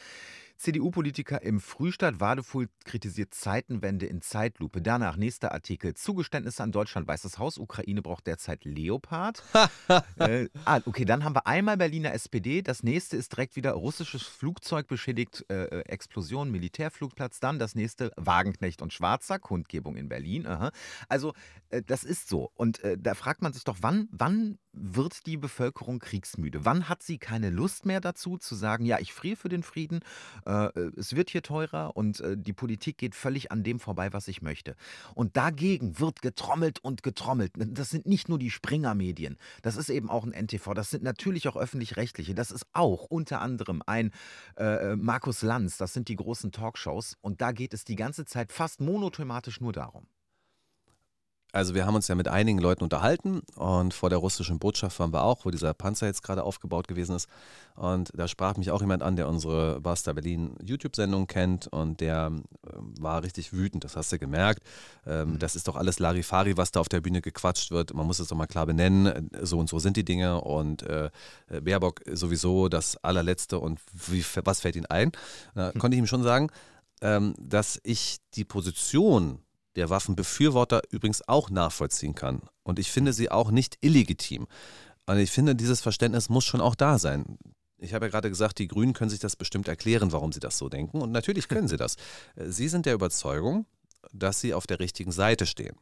CDU-Politiker im Frühstadt Wadefuhl kritisiert Zeitenwende in Zeitlupe. Danach nächster Artikel. Zugeständnisse an Deutschland. Weißes Haus. Ukraine braucht derzeit Leopard. äh, ah, okay, dann haben wir einmal Berliner SPD. Das nächste ist direkt wieder russisches Flugzeug beschädigt. Äh, äh, Explosion, Militärflugplatz. Dann das nächste Wagenknecht und Schwarzer. Kundgebung in Berlin. Aha. Also, äh, das ist so. Und äh, da fragt man sich doch, wann, wann wird die Bevölkerung kriegsmüde? Wann hat sie keine Lust mehr dazu, zu sagen, ja, ich friere für den Frieden, äh, äh, es wird hier teurer und äh, die Politik geht völlig an dem vorbei, was ich möchte. Und dagegen wird getrommelt und getrommelt. Das sind nicht nur die Springer-Medien, das ist eben auch ein NTV, das sind natürlich auch öffentlich-rechtliche, das ist auch unter anderem ein äh, äh, Markus Lanz, das sind die großen Talkshows und da geht es die ganze Zeit fast monothematisch nur darum. Also wir haben uns ja mit einigen Leuten unterhalten und vor der russischen Botschaft waren wir auch, wo dieser Panzer jetzt gerade aufgebaut gewesen ist. Und da sprach mich auch jemand an, der unsere Basta Berlin YouTube-Sendung kennt und der ähm, war richtig wütend, das hast du gemerkt. Ähm, Das ist doch alles Larifari, was da auf der Bühne gequatscht wird. Man muss es doch mal klar benennen. So und so sind die Dinge und äh, Baerbock sowieso das allerletzte und wie, was fällt Ihnen ein? Da konnte ich ihm schon sagen, ähm, dass ich die Position der Waffenbefürworter übrigens auch nachvollziehen kann. Und ich finde sie auch nicht illegitim. Und ich finde, dieses Verständnis muss schon auch da sein. Ich habe ja gerade gesagt, die Grünen können sich das bestimmt erklären, warum sie das so denken. Und natürlich können sie das. Sie sind der Überzeugung, dass sie auf der richtigen Seite stehen.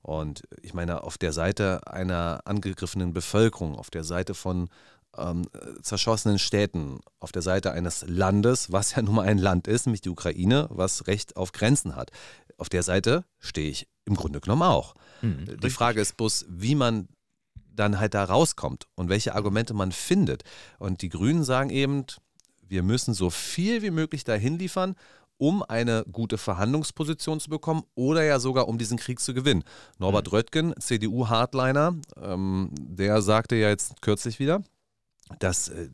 Und ich meine, auf der Seite einer angegriffenen Bevölkerung, auf der Seite von ähm, zerschossenen Städten, auf der Seite eines Landes, was ja nun mal ein Land ist, nämlich die Ukraine, was Recht auf Grenzen hat. Auf der Seite stehe ich im Grunde genommen auch. Hm, die Frage ist bloß, wie man dann halt da rauskommt und welche Argumente man findet. Und die Grünen sagen eben, wir müssen so viel wie möglich dahin liefern, um eine gute Verhandlungsposition zu bekommen oder ja sogar um diesen Krieg zu gewinnen. Norbert mhm. Röttgen, CDU-Hardliner, ähm, der sagte ja jetzt kürzlich wieder, dass äh,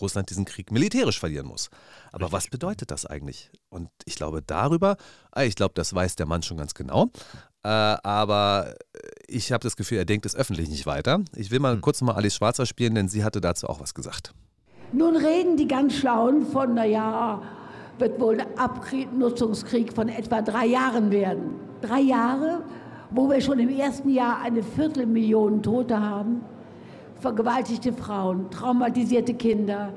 Russland diesen Krieg militärisch verlieren muss. Aber Richtig. was bedeutet das eigentlich? Und ich glaube darüber, ah, ich glaube, das weiß der Mann schon ganz genau, äh, aber ich habe das Gefühl, er denkt es öffentlich nicht weiter. Ich will mal hm. kurz mal Alice Schwarzer spielen, denn sie hatte dazu auch was gesagt. Nun reden die ganz Schlauen von, naja, wird wohl ein Abnutzungskrieg von etwa drei Jahren werden. Drei Jahre, wo wir schon im ersten Jahr eine Viertelmillion Tote haben vergewaltigte Frauen, traumatisierte Kinder,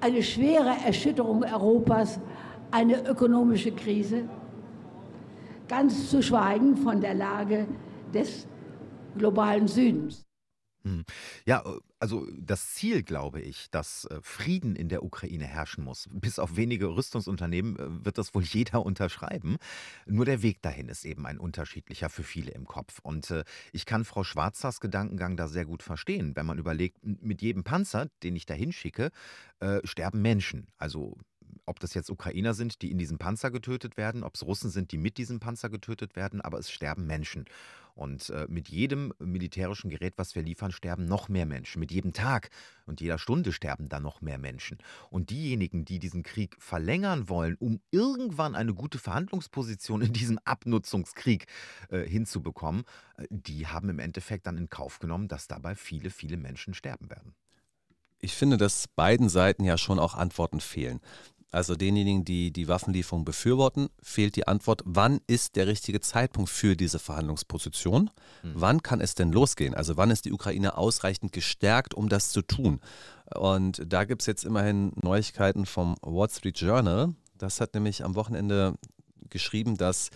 eine schwere Erschütterung Europas, eine ökonomische Krise, ganz zu schweigen von der Lage des globalen Südens. Hm. Ja, also das Ziel, glaube ich, dass äh, Frieden in der Ukraine herrschen muss, bis auf wenige Rüstungsunternehmen äh, wird das wohl jeder unterschreiben. Nur der Weg dahin ist eben ein unterschiedlicher für viele im Kopf. Und äh, ich kann Frau Schwarzers Gedankengang da sehr gut verstehen, wenn man überlegt, mit jedem Panzer, den ich dahin schicke, sterben Menschen. Also ob das jetzt Ukrainer sind, die in diesem Panzer getötet werden, ob es Russen sind, die mit diesem Panzer getötet werden, aber es sterben Menschen. Und äh, mit jedem militärischen Gerät, was wir liefern, sterben noch mehr Menschen. Mit jedem Tag und jeder Stunde sterben dann noch mehr Menschen. Und diejenigen, die diesen Krieg verlängern wollen, um irgendwann eine gute Verhandlungsposition in diesem Abnutzungskrieg äh, hinzubekommen, äh, die haben im Endeffekt dann in Kauf genommen, dass dabei viele, viele Menschen sterben werden. Ich finde, dass beiden Seiten ja schon auch Antworten fehlen also denjenigen, die die Waffenlieferung befürworten, fehlt die Antwort, wann ist der richtige Zeitpunkt für diese Verhandlungsposition? Mhm. Wann kann es denn losgehen? Also wann ist die Ukraine ausreichend gestärkt, um das zu tun? Und da gibt es jetzt immerhin Neuigkeiten vom Wall Street Journal. Das hat nämlich am Wochenende geschrieben, dass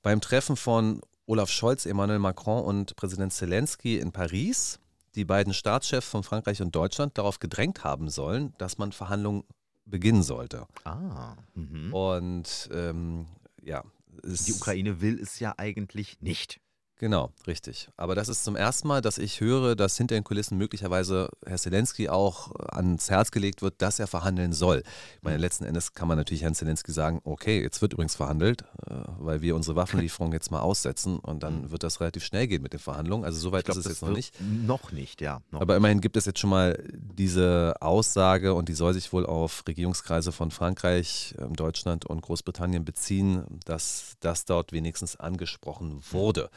beim Treffen von Olaf Scholz, Emmanuel Macron und Präsident Zelensky in Paris die beiden Staatschefs von Frankreich und Deutschland darauf gedrängt haben sollen, dass man Verhandlungen beginnen sollte. Ah. Mhm. Und ähm, ja. Die Ukraine will es ja eigentlich nicht. Genau, richtig. Aber das ist zum ersten Mal, dass ich höre, dass hinter den Kulissen möglicherweise Herr Zelensky auch ans Herz gelegt wird, dass er verhandeln soll. Ich meine, letzten Endes kann man natürlich Herrn Zelensky sagen, okay, jetzt wird übrigens verhandelt, äh, weil wir unsere Waffenlieferung jetzt mal aussetzen und dann mhm. wird das relativ schnell gehen mit den Verhandlungen. Also soweit glaub, ist es jetzt noch nicht. Noch nicht, ja. Noch Aber immerhin gibt es jetzt schon mal diese Aussage und die soll sich wohl auf Regierungskreise von Frankreich, ähm, Deutschland und Großbritannien beziehen, dass das dort wenigstens angesprochen wurde.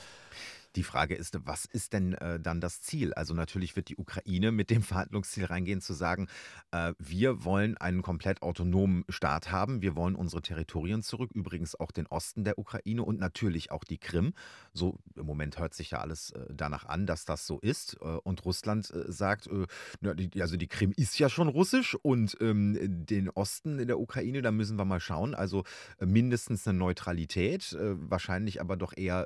Die Frage ist, was ist denn äh, dann das Ziel? Also natürlich wird die Ukraine mit dem Verhandlungsziel reingehen, zu sagen, äh, wir wollen einen komplett autonomen Staat haben, wir wollen unsere Territorien zurück, übrigens auch den Osten der Ukraine und natürlich auch die Krim. So im Moment hört sich ja alles äh, danach an, dass das so ist. Äh, und Russland äh, sagt, äh, na, die, also die Krim ist ja schon russisch und ähm, den Osten in der Ukraine, da müssen wir mal schauen. Also mindestens eine Neutralität, wahrscheinlich aber doch eher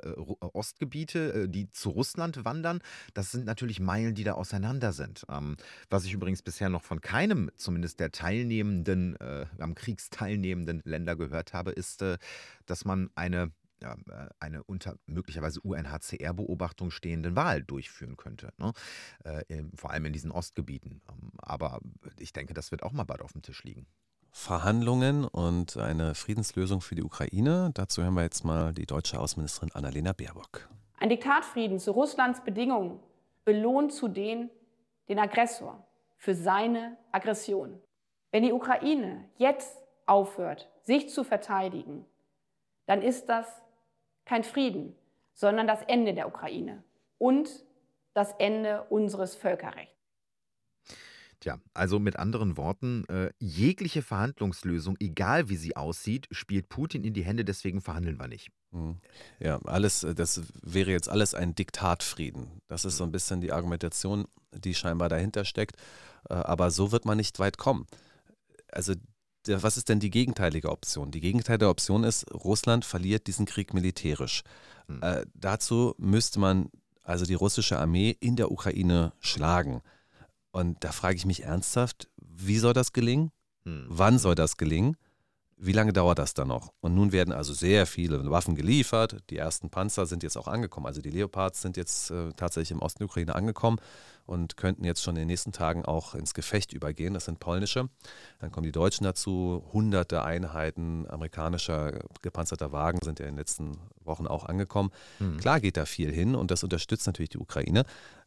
Ostgebiete die zu Russland wandern. Das sind natürlich Meilen, die da auseinander sind. Ähm, was ich übrigens bisher noch von keinem, zumindest der teilnehmenden, äh, am Kriegsteilnehmenden Länder gehört habe, ist, äh, dass man eine äh, eine unter möglicherweise UNHCR-Beobachtung stehenden Wahl durchführen könnte. Ne? Äh, vor allem in diesen Ostgebieten. Ähm, aber ich denke, das wird auch mal bald auf dem Tisch liegen. Verhandlungen und eine Friedenslösung für die Ukraine. Dazu hören wir jetzt mal die deutsche Außenministerin Annalena Baerbock. Ein Diktatfrieden zu Russlands Bedingungen belohnt zudem den Aggressor für seine Aggression. Wenn die Ukraine jetzt aufhört, sich zu verteidigen, dann ist das kein Frieden, sondern das Ende der Ukraine und das Ende unseres Völkerrechts. Tja, also mit anderen Worten, äh, jegliche Verhandlungslösung, egal wie sie aussieht, spielt Putin in die Hände, deswegen verhandeln wir nicht. Mhm. Ja, alles, äh, das wäre jetzt alles ein Diktatfrieden. Das ist so ein bisschen die Argumentation, die scheinbar dahinter steckt. Äh, aber so wird man nicht weit kommen. Also, was ist denn die gegenteilige Option? Die gegenteilige Option ist, Russland verliert diesen Krieg militärisch. Mhm. Äh, dazu müsste man also die russische Armee in der Ukraine schlagen. Und da frage ich mich ernsthaft, wie soll das gelingen? Hm. Wann soll das gelingen? Wie lange dauert das dann noch? Und nun werden also sehr viele Waffen geliefert. Die ersten Panzer sind jetzt auch angekommen. Also die Leopards sind jetzt äh, tatsächlich im Osten der Ukraine angekommen und könnten jetzt schon in den nächsten Tagen auch ins Gefecht übergehen. Das sind polnische. Dann kommen die Deutschen dazu. Hunderte Einheiten amerikanischer gepanzerter Wagen sind ja in den letzten Wochen auch angekommen. Mhm. Klar geht da viel hin und das unterstützt natürlich die Ukraine.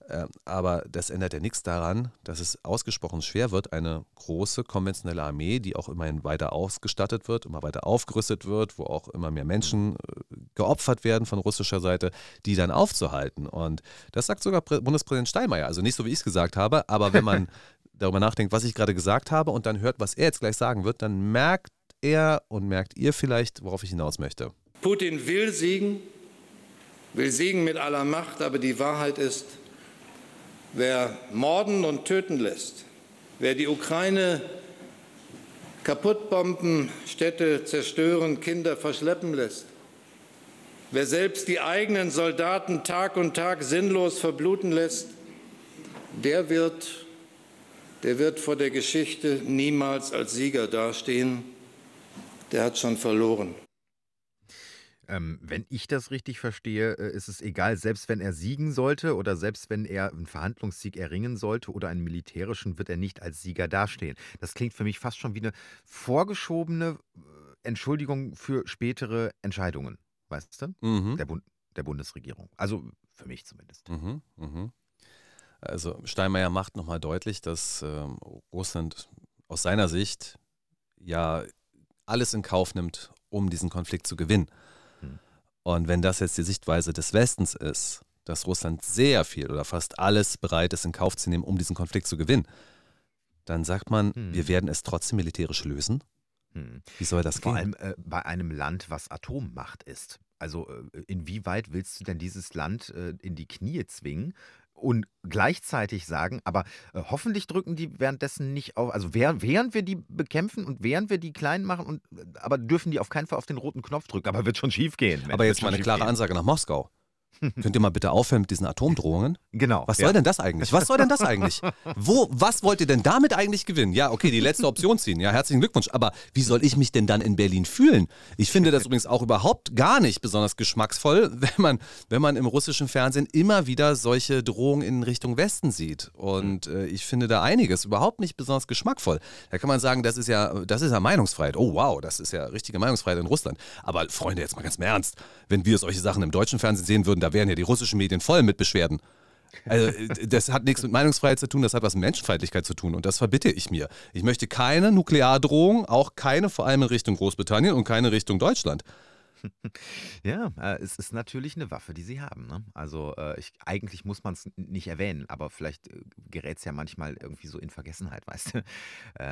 Ähm, aber das ändert ja nichts daran, dass es ausgesprochen schwer wird, eine große konventionelle Armee, die auch immerhin weiter ausgestattet wird, immer weiter aufgerüstet wird, wo auch immer mehr Menschen äh, geopfert werden von russischer Seite, die dann aufzuhalten. Und das sagt sogar Bundespräsident Steinmeier. Also nicht so, wie ich es gesagt habe, aber wenn man darüber nachdenkt, was ich gerade gesagt habe und dann hört, was er jetzt gleich sagen wird, dann merkt er und merkt ihr vielleicht, worauf ich hinaus möchte. Putin will siegen, will siegen mit aller Macht, aber die Wahrheit ist, Wer morden und töten lässt, wer die Ukraine kaputtbomben, Städte zerstören, Kinder verschleppen lässt, wer selbst die eigenen Soldaten Tag und Tag sinnlos verbluten lässt, der wird, der wird vor der Geschichte niemals als Sieger dastehen. Der hat schon verloren. Ähm, wenn ich das richtig verstehe, äh, ist es egal, selbst wenn er siegen sollte oder selbst wenn er einen Verhandlungssieg erringen sollte oder einen militärischen, wird er nicht als Sieger dastehen. Das klingt für mich fast schon wie eine vorgeschobene äh, Entschuldigung für spätere Entscheidungen, weißt du? Mhm. Der, Bund, der Bundesregierung. Also für mich zumindest. Mhm, mhm. Also Steinmeier macht nochmal deutlich, dass äh, Russland aus seiner Sicht ja alles in Kauf nimmt, um diesen Konflikt zu gewinnen. Und wenn das jetzt die Sichtweise des Westens ist, dass Russland sehr viel oder fast alles bereit ist in Kauf zu nehmen, um diesen Konflikt zu gewinnen, dann sagt man, hm. wir werden es trotzdem militärisch lösen. Hm. Wie soll das Vor gehen? Vor allem äh, bei einem Land, was Atommacht ist. Also äh, inwieweit willst du denn dieses Land äh, in die Knie zwingen, und gleichzeitig sagen, aber äh, hoffentlich drücken die währenddessen nicht auf, also während, während wir die bekämpfen und während wir die klein machen, und, äh, aber dürfen die auf keinen Fall auf den roten Knopf drücken, aber wird schon schief gehen. Aber jetzt mal eine klare gehen. Ansage nach Moskau. Könnt ihr mal bitte aufhören mit diesen Atomdrohungen? Genau. Was soll ja. denn das eigentlich? Was soll denn das eigentlich? Wo, was wollt ihr denn damit eigentlich gewinnen? Ja, okay, die letzte Option ziehen. Ja, herzlichen Glückwunsch. Aber wie soll ich mich denn dann in Berlin fühlen? Ich finde das übrigens auch überhaupt gar nicht besonders geschmacksvoll, wenn man, wenn man im russischen Fernsehen immer wieder solche Drohungen in Richtung Westen sieht. Und äh, ich finde da einiges überhaupt nicht besonders geschmackvoll. Da kann man sagen, das ist ja, das ist ja Meinungsfreiheit. Oh wow, das ist ja richtige Meinungsfreiheit in Russland. Aber Freunde, jetzt mal ganz im Ernst, wenn wir solche Sachen im deutschen Fernsehen sehen würden, da wären ja die russischen Medien voll mit Beschwerden. Also, das hat nichts mit Meinungsfreiheit zu tun, das hat was mit Menschenfeindlichkeit zu tun und das verbitte ich mir. Ich möchte keine Nukleardrohung, auch keine vor allem in Richtung Großbritannien und keine Richtung Deutschland. Ja, äh, es ist natürlich eine Waffe, die sie haben. Ne? Also äh, ich, eigentlich muss man es nicht erwähnen, aber vielleicht äh, gerät es ja manchmal irgendwie so in Vergessenheit, weißt du.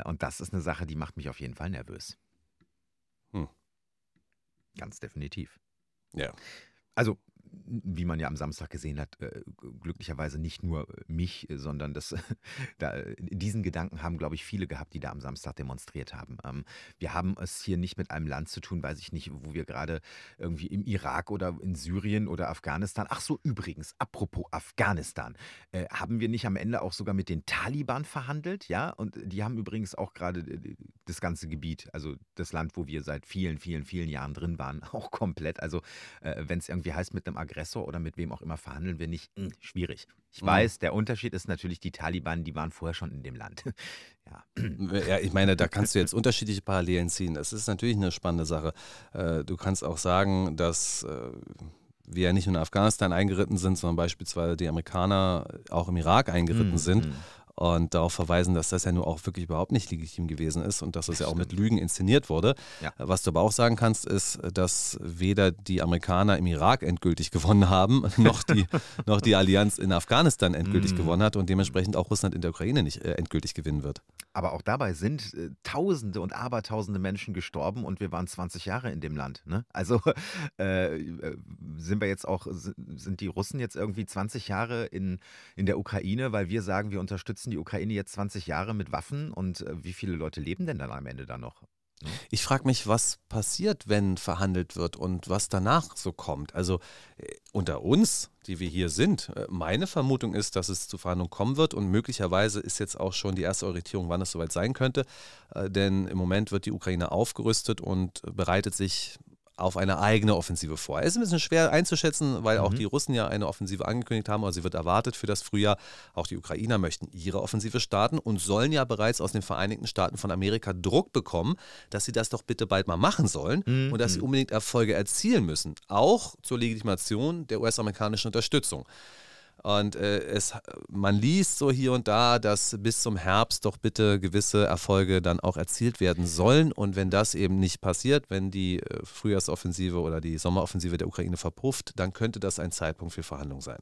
Und das ist eine Sache, die macht mich auf jeden Fall nervös. Hm. Ganz definitiv. Ja. Also wie man ja am Samstag gesehen hat, äh, glücklicherweise nicht nur mich, sondern das, da, diesen Gedanken haben, glaube ich, viele gehabt, die da am Samstag demonstriert haben. Ähm, wir haben es hier nicht mit einem Land zu tun, weiß ich nicht, wo wir gerade irgendwie im Irak oder in Syrien oder Afghanistan, ach so, übrigens, apropos Afghanistan, äh, haben wir nicht am Ende auch sogar mit den Taliban verhandelt, ja? Und die haben übrigens auch gerade äh, das ganze Gebiet, also das Land, wo wir seit vielen, vielen, vielen Jahren drin waren, auch komplett. Also, wenn es irgendwie heißt, mit einem Aggressor oder mit wem auch immer verhandeln wir nicht. Hm, schwierig. Ich mhm. weiß, der Unterschied ist natürlich, die Taliban, die waren vorher schon in dem Land. ja. ja, ich meine, da kannst du jetzt unterschiedliche Parallelen ziehen. Das ist natürlich eine spannende Sache. Äh, du kannst auch sagen, dass äh, wir ja nicht nur in Afghanistan eingeritten sind, sondern beispielsweise die Amerikaner auch im Irak eingeritten mhm. sind. Und darauf verweisen, dass das ja nur auch wirklich überhaupt nicht legitim gewesen ist und dass es ja auch mit Lügen inszeniert wurde. Ja. Was du aber auch sagen kannst, ist, dass weder die Amerikaner im Irak endgültig gewonnen haben, noch die, noch die Allianz in Afghanistan endgültig mm. gewonnen hat und dementsprechend auch Russland in der Ukraine nicht äh, endgültig gewinnen wird. Aber auch dabei sind äh, Tausende und Abertausende Menschen gestorben und wir waren 20 Jahre in dem Land. Ne? Also äh, äh sind wir jetzt auch, sind die Russen jetzt irgendwie 20 Jahre in, in der Ukraine, weil wir sagen, wir unterstützen die Ukraine jetzt 20 Jahre mit Waffen und äh, wie viele Leute leben denn dann am Ende da noch? Ich frage mich, was passiert, wenn verhandelt wird und was danach so kommt. Also äh, unter uns, die wir hier sind, äh, meine Vermutung ist, dass es zu Verhandlungen kommen wird und möglicherweise ist jetzt auch schon die erste Orientierung, wann es soweit sein könnte. Denn im Moment wird die Ukraine aufgerüstet und bereitet sich auf eine eigene Offensive vor. Es ist ein bisschen schwer einzuschätzen, weil mhm. auch die Russen ja eine Offensive angekündigt haben, also sie wird erwartet für das Frühjahr. Auch die Ukrainer möchten ihre Offensive starten und sollen ja bereits aus den Vereinigten Staaten von Amerika Druck bekommen, dass sie das doch bitte bald mal machen sollen mhm. und dass sie mhm. unbedingt Erfolge erzielen müssen, auch zur Legitimation der US-amerikanischen Unterstützung. Und äh, es, man liest so hier und da, dass bis zum Herbst doch bitte gewisse Erfolge dann auch erzielt werden sollen. Und wenn das eben nicht passiert, wenn die äh, Frühjahrsoffensive oder die Sommeroffensive der Ukraine verpufft, dann könnte das ein Zeitpunkt für Verhandlungen sein.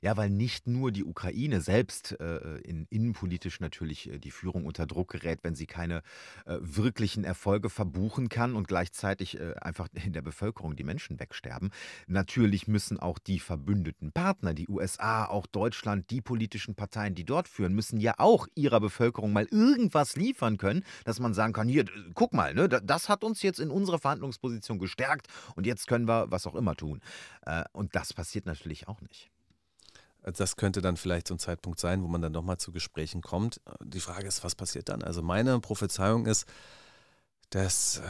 Ja, weil nicht nur die Ukraine selbst äh, in, innenpolitisch natürlich äh, die Führung unter Druck gerät, wenn sie keine äh, wirklichen Erfolge verbuchen kann und gleichzeitig einfach in der Bevölkerung die Menschen wegsterben. Natürlich müssen auch die verbündeten Partner, die USA, auch Deutschland, die politischen Parteien, die dort führen, müssen ja auch ihrer Bevölkerung mal irgendwas liefern können, dass man sagen kann, hier, guck mal, ne, das hat uns jetzt in unserer Verhandlungsposition gestärkt und jetzt können wir was auch immer tun. Äh, und das passiert natürlich auch nicht. Das könnte dann vielleicht so ein Zeitpunkt sein, wo man dann nochmal zu Gesprächen kommt. Die Frage ist, was passiert dann? Also meine Prophezeiung ist, dass äh,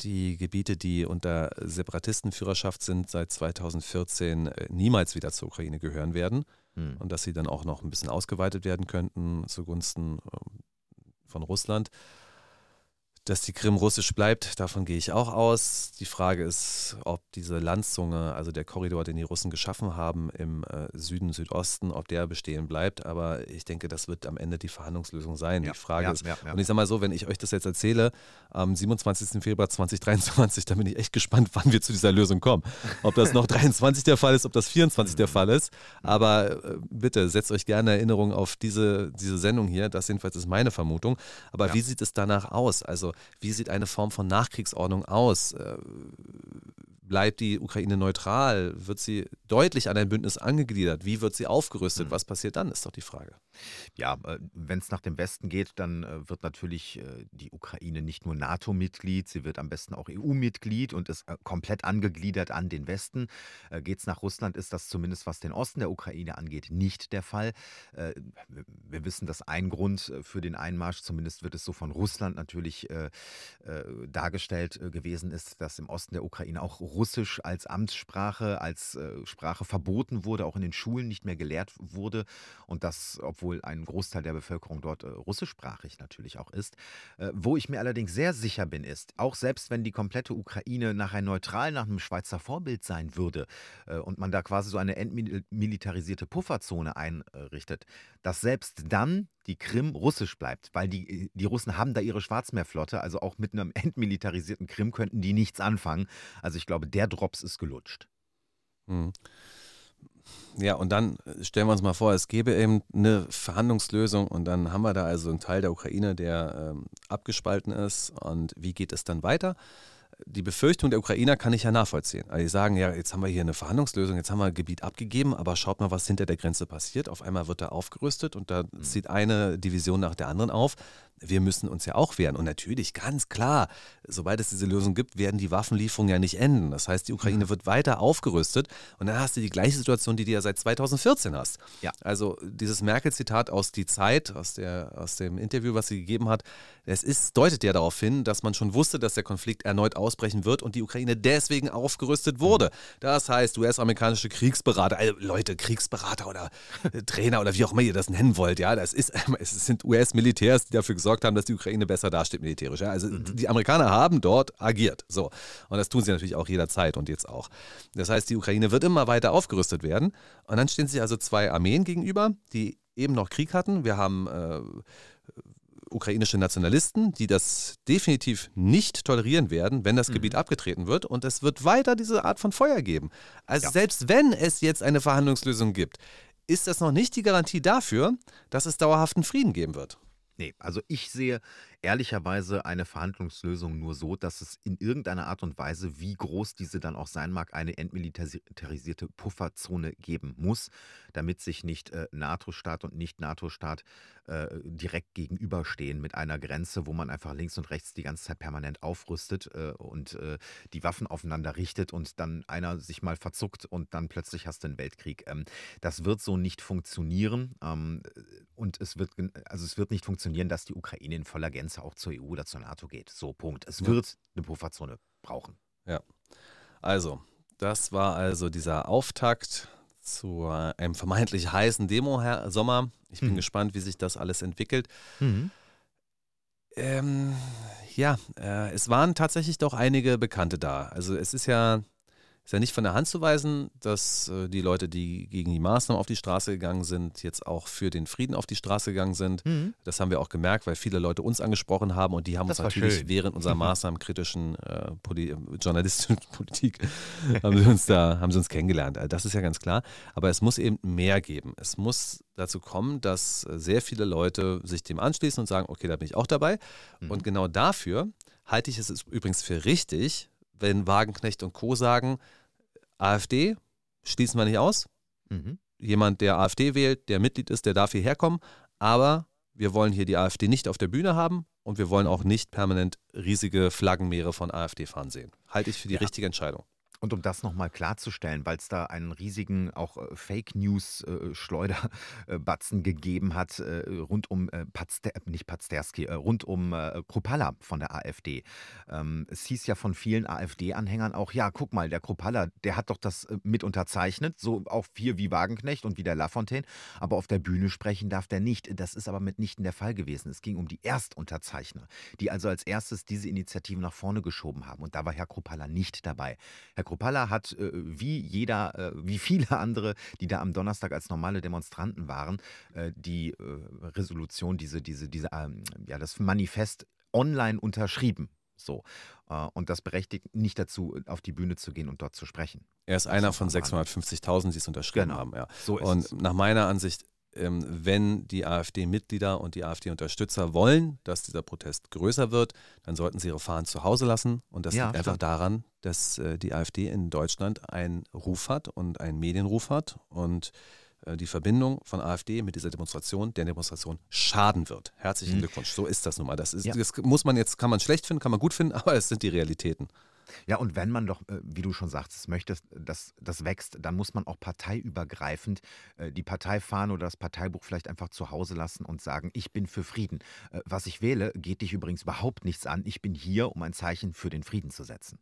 die Gebiete, die unter Separatistenführerschaft sind, seit 2014 äh, niemals wieder zur Ukraine gehören werden hm. und dass sie dann auch noch ein bisschen ausgeweitet werden könnten zugunsten ähm, von Russland. Dass die Krim russisch bleibt, davon gehe ich auch aus. Die Frage ist, ob diese Landzunge, also der Korridor, den die Russen geschaffen haben im äh, Süden, Südosten, ob der bestehen bleibt. Aber ich denke, das wird am Ende die Verhandlungslösung sein. Ja, die Frage ja, ist, ja, und ich sage mal so, wenn ich euch das jetzt erzähle, am 27. Februar 2023, dann bin ich echt gespannt, wann wir zu dieser Lösung kommen. Ob das noch 23 der Fall ist, ob das 24 der Fall ist. Aber äh, bitte setzt euch gerne Erinnerung auf diese, diese Sendung hier. Das jedenfalls ist meine Vermutung. Aber wie sieht es danach aus? Also wie sieht eine Form von Nachkriegsordnung aus? Bleibt die Ukraine neutral? Wird sie deutlich an ein Bündnis angegliedert? Wie wird sie aufgerüstet? Mhm. Was passiert dann, ist doch die Frage. Ja, äh, wenn es nach dem Westen geht, dann äh, wird natürlich äh, die Ukraine nicht nur NATO-Mitglied, sie wird am besten auch EU-Mitglied und ist komplett angegliedert an den Westen. Geht es nach Russland, ist das zumindest was den Osten der Ukraine angeht, nicht der Fall. Wir wissen, dass ein Grund für den Einmarsch, zumindest wird es so von Russland natürlich dargestellt gewesen ist, dass im Osten der Ukraine auch Russisch als Amtssprache, als Sprache verboten wurde, auch in den Schulen nicht mehr gelehrt wurde und das, obwohl obwohl ein Großteil der Bevölkerung dort äh, russischsprachig natürlich auch ist. Äh, wo ich mir allerdings sehr sicher bin, ist, auch selbst wenn die komplette Ukraine nachher neutral nach einem Schweizer Vorbild sein würde äh, und man da quasi so eine entmilitarisierte Pufferzone einrichtet, dass selbst dann die Krim russisch bleibt, weil die, die Russen haben da ihre Schwarzmeerflotte, also auch mit einem entmilitarisierten Krim könnten die nichts anfangen. Also ich glaube, der Drops ist gelutscht. Mhm. Ja, und dann äh, stellen wir uns mal vor, es gäbe eben eine Verhandlungslösung und dann haben wir da also einen Teil der Ukraine, der ähm, abgespalten ist. Und wie geht es dann weiter? Die Befürchtung der Ukrainer kann ich ja nachvollziehen. Also die sagen, ja, jetzt haben wir hier eine Verhandlungslösung, jetzt haben wir ein Gebiet abgegeben, aber schaut mal, was hinter der Grenze passiert. Auf einmal wird da aufgerüstet und da mhm. zieht eine Division nach der anderen auf wir müssen uns ja auch wehren. Und natürlich, ganz klar, sobald es diese Lösung gibt, werden die Waffenlieferungen ja nicht enden. Das heißt, die Ukraine mhm. wird weiter aufgerüstet und dann hast du die gleiche Situation, die du ja seit 2014 hast. Ja. Also dieses Merkel-Zitat aus die Zeit, aus, der, aus dem Interview, was sie gegeben hat, es ist, deutet ja darauf hin, dass man schon wusste, dass der Konflikt erneut ausbrechen wird und die Ukraine deswegen aufgerüstet wurde. Mhm. Das heißt, US-amerikanische Kriegsberater, also Leute, Kriegsberater oder Trainer oder wie auch immer ihr das nennen wollt, ja, das ist, es sind US-Militärs, die dafür gesorgt gesorgt haben, dass die Ukraine besser dasteht militärisch. Ja? Also mhm. die Amerikaner haben dort agiert. So. Und das tun sie natürlich auch jederzeit und jetzt auch. Das heißt, die Ukraine wird immer weiter aufgerüstet werden. Und dann stehen sich also zwei Armeen gegenüber, die eben noch Krieg hatten. Wir haben äh, ukrainische Nationalisten, die das definitiv nicht tolerieren werden, wenn das mhm. Gebiet abgetreten wird. Und es wird weiter diese Art von Feuer geben. Also ja. selbst wenn es jetzt eine Verhandlungslösung gibt, ist das noch nicht die Garantie dafür, dass es dauerhaften Frieden geben wird. Nee, also ich sehe ehrlicherweise eine Verhandlungslösung nur so, dass es in irgendeiner Art und Weise, wie groß diese dann auch sein mag, eine entmilitarisierte Pufferzone geben muss, damit sich nicht äh, NATO-Staat und Nicht-NATO-Staat äh, direkt gegenüberstehen mit einer Grenze, wo man einfach links und rechts die ganze Zeit permanent aufrüstet äh, und äh, die Waffen aufeinander richtet und dann einer sich mal verzuckt und dann plötzlich hast du einen Weltkrieg. Ähm, das wird so nicht funktionieren ähm, und es wird, also es wird nicht funktionieren, dass die Ukraine in voller Gänze auch zur EU oder zur NATO geht. So, Punkt. Es wird eine Pufferzone brauchen. Ja. Also, das war also dieser Auftakt zu einem vermeintlich heißen Demo-Sommer. Ich bin mhm. gespannt, wie sich das alles entwickelt. Mhm. Ähm, ja, äh, es waren tatsächlich doch einige Bekannte da. Also es ist ja ist ja nicht von der Hand zu weisen, dass äh, die Leute, die gegen die Maßnahmen auf die Straße gegangen sind, jetzt auch für den Frieden auf die Straße gegangen sind. Mhm. Das haben wir auch gemerkt, weil viele Leute uns angesprochen haben und die haben das uns natürlich schön. während unserer maßnahmenkritischen äh, Poli journalistischen Politik haben sie uns da haben sie uns kennengelernt. Also das ist ja ganz klar. Aber es muss eben mehr geben. Es muss dazu kommen, dass sehr viele Leute sich dem anschließen und sagen, okay, da bin ich auch dabei. Mhm. Und genau dafür halte ich es übrigens für richtig, wenn Wagenknecht und Co. sagen, AfD schließen wir nicht aus. Mhm. Jemand, der AfD wählt, der Mitglied ist, der darf hierher kommen. Aber wir wollen hier die AfD nicht auf der Bühne haben und wir wollen auch nicht permanent riesige Flaggenmeere von AfD fahren sehen. Halte ich für die ja. richtige Entscheidung. Und um das nochmal klarzustellen, weil es da einen riesigen auch äh, Fake News äh, Schleuderbatzen gegeben hat äh, rund um äh, Pazder, nicht Pazderski, äh, rund um äh, Kropalla von der AfD. Ähm, es hieß ja von vielen AfD-Anhängern auch, ja, guck mal, der Kropalla, der hat doch das äh, mit unterzeichnet, so auch viel wie Wagenknecht und wie der Lafontaine, aber auf der Bühne sprechen darf der nicht. Das ist aber mitnichten der Fall gewesen. Es ging um die Erstunterzeichner, die also als erstes diese Initiative nach vorne geschoben haben. Und da war Herr Kropalla nicht dabei. Herr Kropalla hat äh, wie jeder, äh, wie viele andere, die da am Donnerstag als normale Demonstranten waren, äh, die äh, Resolution, diese, diese, diese, ähm, ja, das Manifest online unterschrieben. So. Äh, und das berechtigt nicht dazu, auf die Bühne zu gehen und dort zu sprechen. Er ist einer von 650.000, die es unterschrieben genau. haben. Ja. So und es. nach meiner Ansicht wenn die AfD-Mitglieder und die AfD-Unterstützer wollen, dass dieser Protest größer wird, dann sollten sie ihre Fahnen zu Hause lassen. Und das ja, liegt einfach daran, dass äh, die AfD in Deutschland einen Ruf hat und einen Medienruf hat und äh, die Verbindung von AfD mit dieser Demonstration, der Demonstration schaden wird. Herzlichen mhm. Glückwunsch. So ist das nun mal. Das, ist, ja. das muss man jetzt, kann man schlecht finden, kann man gut finden, aber es sind die Realitäten. Ja, und wenn man doch, äh, wie du schon sagst, möchte, dass das wächst, dann muss man auch parteiübergreifend äh, die Parteifahne oder das Parteibuch vielleicht einfach zu Hause lassen und sagen, ich bin für Frieden. Äh, was ich wähle, geht dich übrigens überhaupt nichts an. Ich bin hier, um ein Zeichen für den Frieden zu setzen.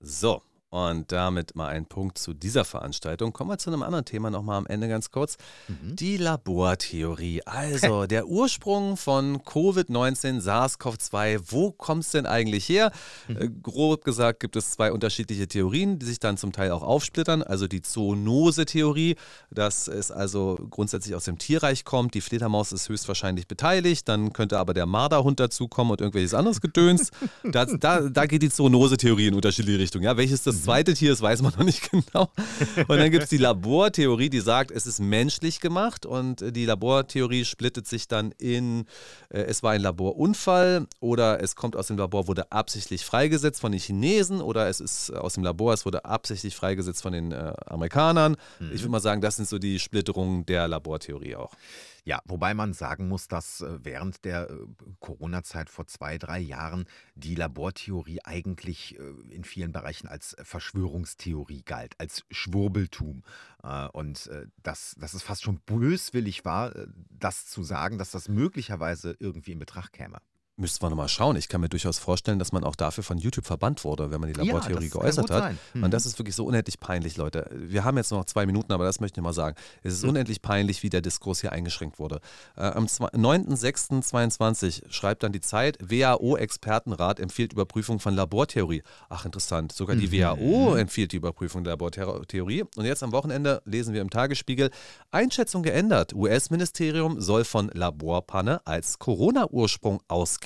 So, und damit mal ein Punkt zu dieser Veranstaltung. Kommen wir zu einem anderen Thema nochmal am Ende ganz kurz. Mhm. Die Labortheorie. Also der Ursprung von Covid-19, SARS-CoV-2. Wo kommt es denn eigentlich her? Mhm. Äh, grob gesagt gibt es zwei unterschiedliche Theorien, die sich dann zum Teil auch aufsplittern. Also die Zoonose-Theorie, dass es also grundsätzlich aus dem Tierreich kommt. Die Fledermaus ist höchstwahrscheinlich beteiligt. Dann könnte aber der Marderhund dazukommen und irgendwelches anderes Gedöns. da, da, da geht die Zoonose-Theorie in unterschiedliche Richtungen. Ja, welches das zweite Tier ist, weiß man noch nicht genau. Und dann gibt es die Labortheorie, die sagt, es ist menschlich gemacht. Und die Labortheorie splittet sich dann in, äh, es war ein Laborunfall oder es kommt aus dem Labor, wurde absichtlich freigesetzt von den Chinesen oder es ist aus dem Labor, es wurde absichtlich freigesetzt von den äh, Amerikanern. Mhm. Ich würde mal sagen, das sind so die Splitterungen der Labortheorie auch. Ja, wobei man sagen muss, dass äh, während der äh, Corona-Zeit vor zwei, drei Jahren die Labortheorie eigentlich äh, in vielen Bereichen als Verschwörungstheorie galt, als Schwurbeltum. Und dass, dass es fast schon böswillig war, das zu sagen, dass das möglicherweise irgendwie in Betracht käme. Müssten wir nochmal schauen. Ich kann mir durchaus vorstellen, dass man auch dafür von YouTube verbannt wurde, wenn man die Labortheorie kann geäußert hat. Mhm. Und das ist wirklich so unendlich peinlich, Leute. Wir haben jetzt noch zwei Minuten, aber das möchte ich mal sagen. Es ist Mhm. unendlich peinlich, wie der Diskurs hier eingeschränkt wurde. Äh, am zwei- 9.06.22 schreibt dann die Zeit, WHO-Expertenrat empfiehlt Überprüfung von Labortheorie. Ach, interessant. Sogar die Mhm. WHO empfiehlt die Überprüfung der Labortheorie. Und jetzt am Wochenende lesen wir im Tagesspiegel, Einschätzung geändert. US-Ministerium soll von Laborpanne als Corona-Ursprung ausgehen.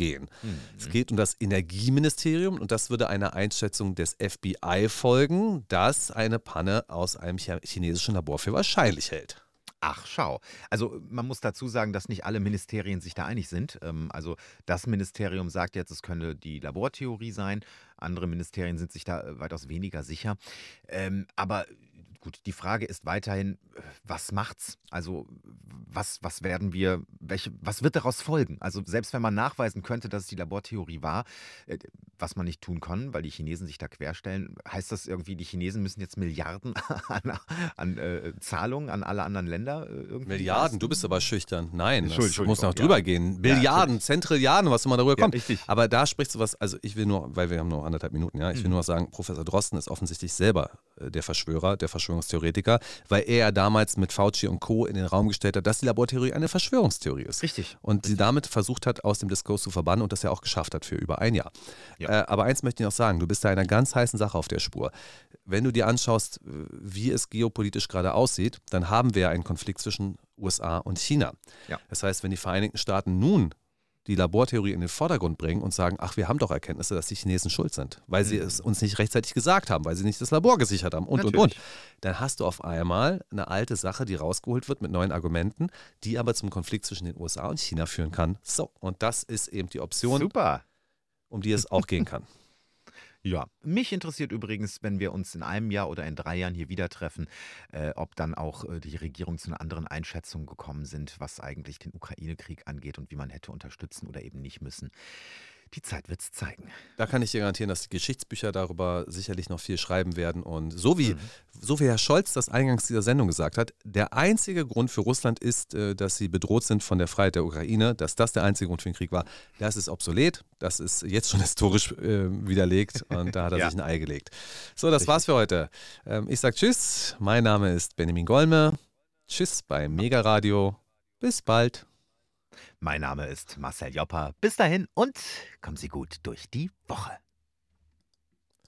Es geht um das Energieministerium und das würde einer Einschätzung des FBI folgen, dass eine Panne aus einem chi- chinesischen Labor für wahrscheinlich hält. Ach, schau. Also man muss dazu sagen, dass nicht alle Ministerien sich da einig sind. Ähm, Also das Ministerium sagt jetzt, es könne die Labortheorie sein. Andere Ministerien sind sich da äh, weitaus weniger sicher. Ähm, Aber gut, die Frage ist weiterhin, was macht's? Also was, was werden wir, welche, was wird daraus folgen? Also selbst wenn man nachweisen könnte, dass es die Labortheorie war, äh, was man nicht tun kann, weil die Chinesen sich da querstellen, heißt das irgendwie, die Chinesen müssen jetzt Milliarden an, an äh, Zahlungen an alle anderen Länder äh, irgendwie Milliarden, leisten? du bist aber schüchtern. Nein, das muss noch ja. drüber gehen. Billiarden, Zentrilliarden, was immer darüber Ja, kommt. richtig. Aber da sprichst du was, also ich will nur, weil wir haben noch anderthalb Minuten, ja, ich Mhm. will nur sagen, Professor Drosten ist offensichtlich selber äh, der Verschwörer, der Verschwörungstheoretiker, weil er ja damals mit Fauci und Co. in den Raum gestellt hat, dass die Labortheorie eine Verschwörungstheorie ist. Richtig. Und sie damit versucht hat, aus dem Diskurs zu verbannen und das ja auch geschafft hat für über ein Jahr. Ja. Äh, aber eins möchte ich noch sagen, du bist da einer ganz heißen Sache auf der Spur. Wenn du dir anschaust, wie es geopolitisch gerade aussieht, dann haben wir einen Konflikt zwischen USA und China. Ja. Das heißt, wenn die Vereinigten Staaten nun die Labortheorie in den Vordergrund bringen und sagen, ach, wir haben doch Erkenntnisse, dass die Chinesen schuld sind, weil sie es uns nicht rechtzeitig gesagt haben, weil sie nicht das Labor gesichert haben und, und, und. Natürlich. Dann hast du auf einmal eine alte Sache, die rausgeholt wird mit neuen Argumenten, die aber zum Konflikt zwischen den USA und China führen kann. So, und das ist eben die Option, Super. um die es auch gehen kann. Ja, mich interessiert übrigens, wenn wir uns in einem Jahr oder in drei Jahren hier wieder treffen, äh, ob dann auch äh, die Regierung zu einer anderen Einschätzung gekommen sind, was eigentlich den Ukraine-Krieg angeht und wie man hätte unterstützen oder eben nicht müssen. Die Zeit wird es zeigen. Da kann ich dir garantieren, dass die Geschichtsbücher darüber sicherlich noch viel schreiben werden. Und so wie, Mhm. so wie Herr Scholz das eingangs dieser Sendung gesagt hat, der einzige Grund für Russland ist, äh, dass sie bedroht sind von der Freiheit der Ukraine, dass das der einzige Grund für den Krieg war. Das ist obsolet, das ist jetzt schon historisch äh, widerlegt und da hat er Ja. sich ein Ei gelegt. So, das war's für heute. Ähm, ich sag Tschüss, mein Name ist Benjamin Golme. Tschüss beim Mega Radio. Bis bald. Mein Name ist Marcel Jopper. Bis dahin und kommen Sie gut durch die Woche.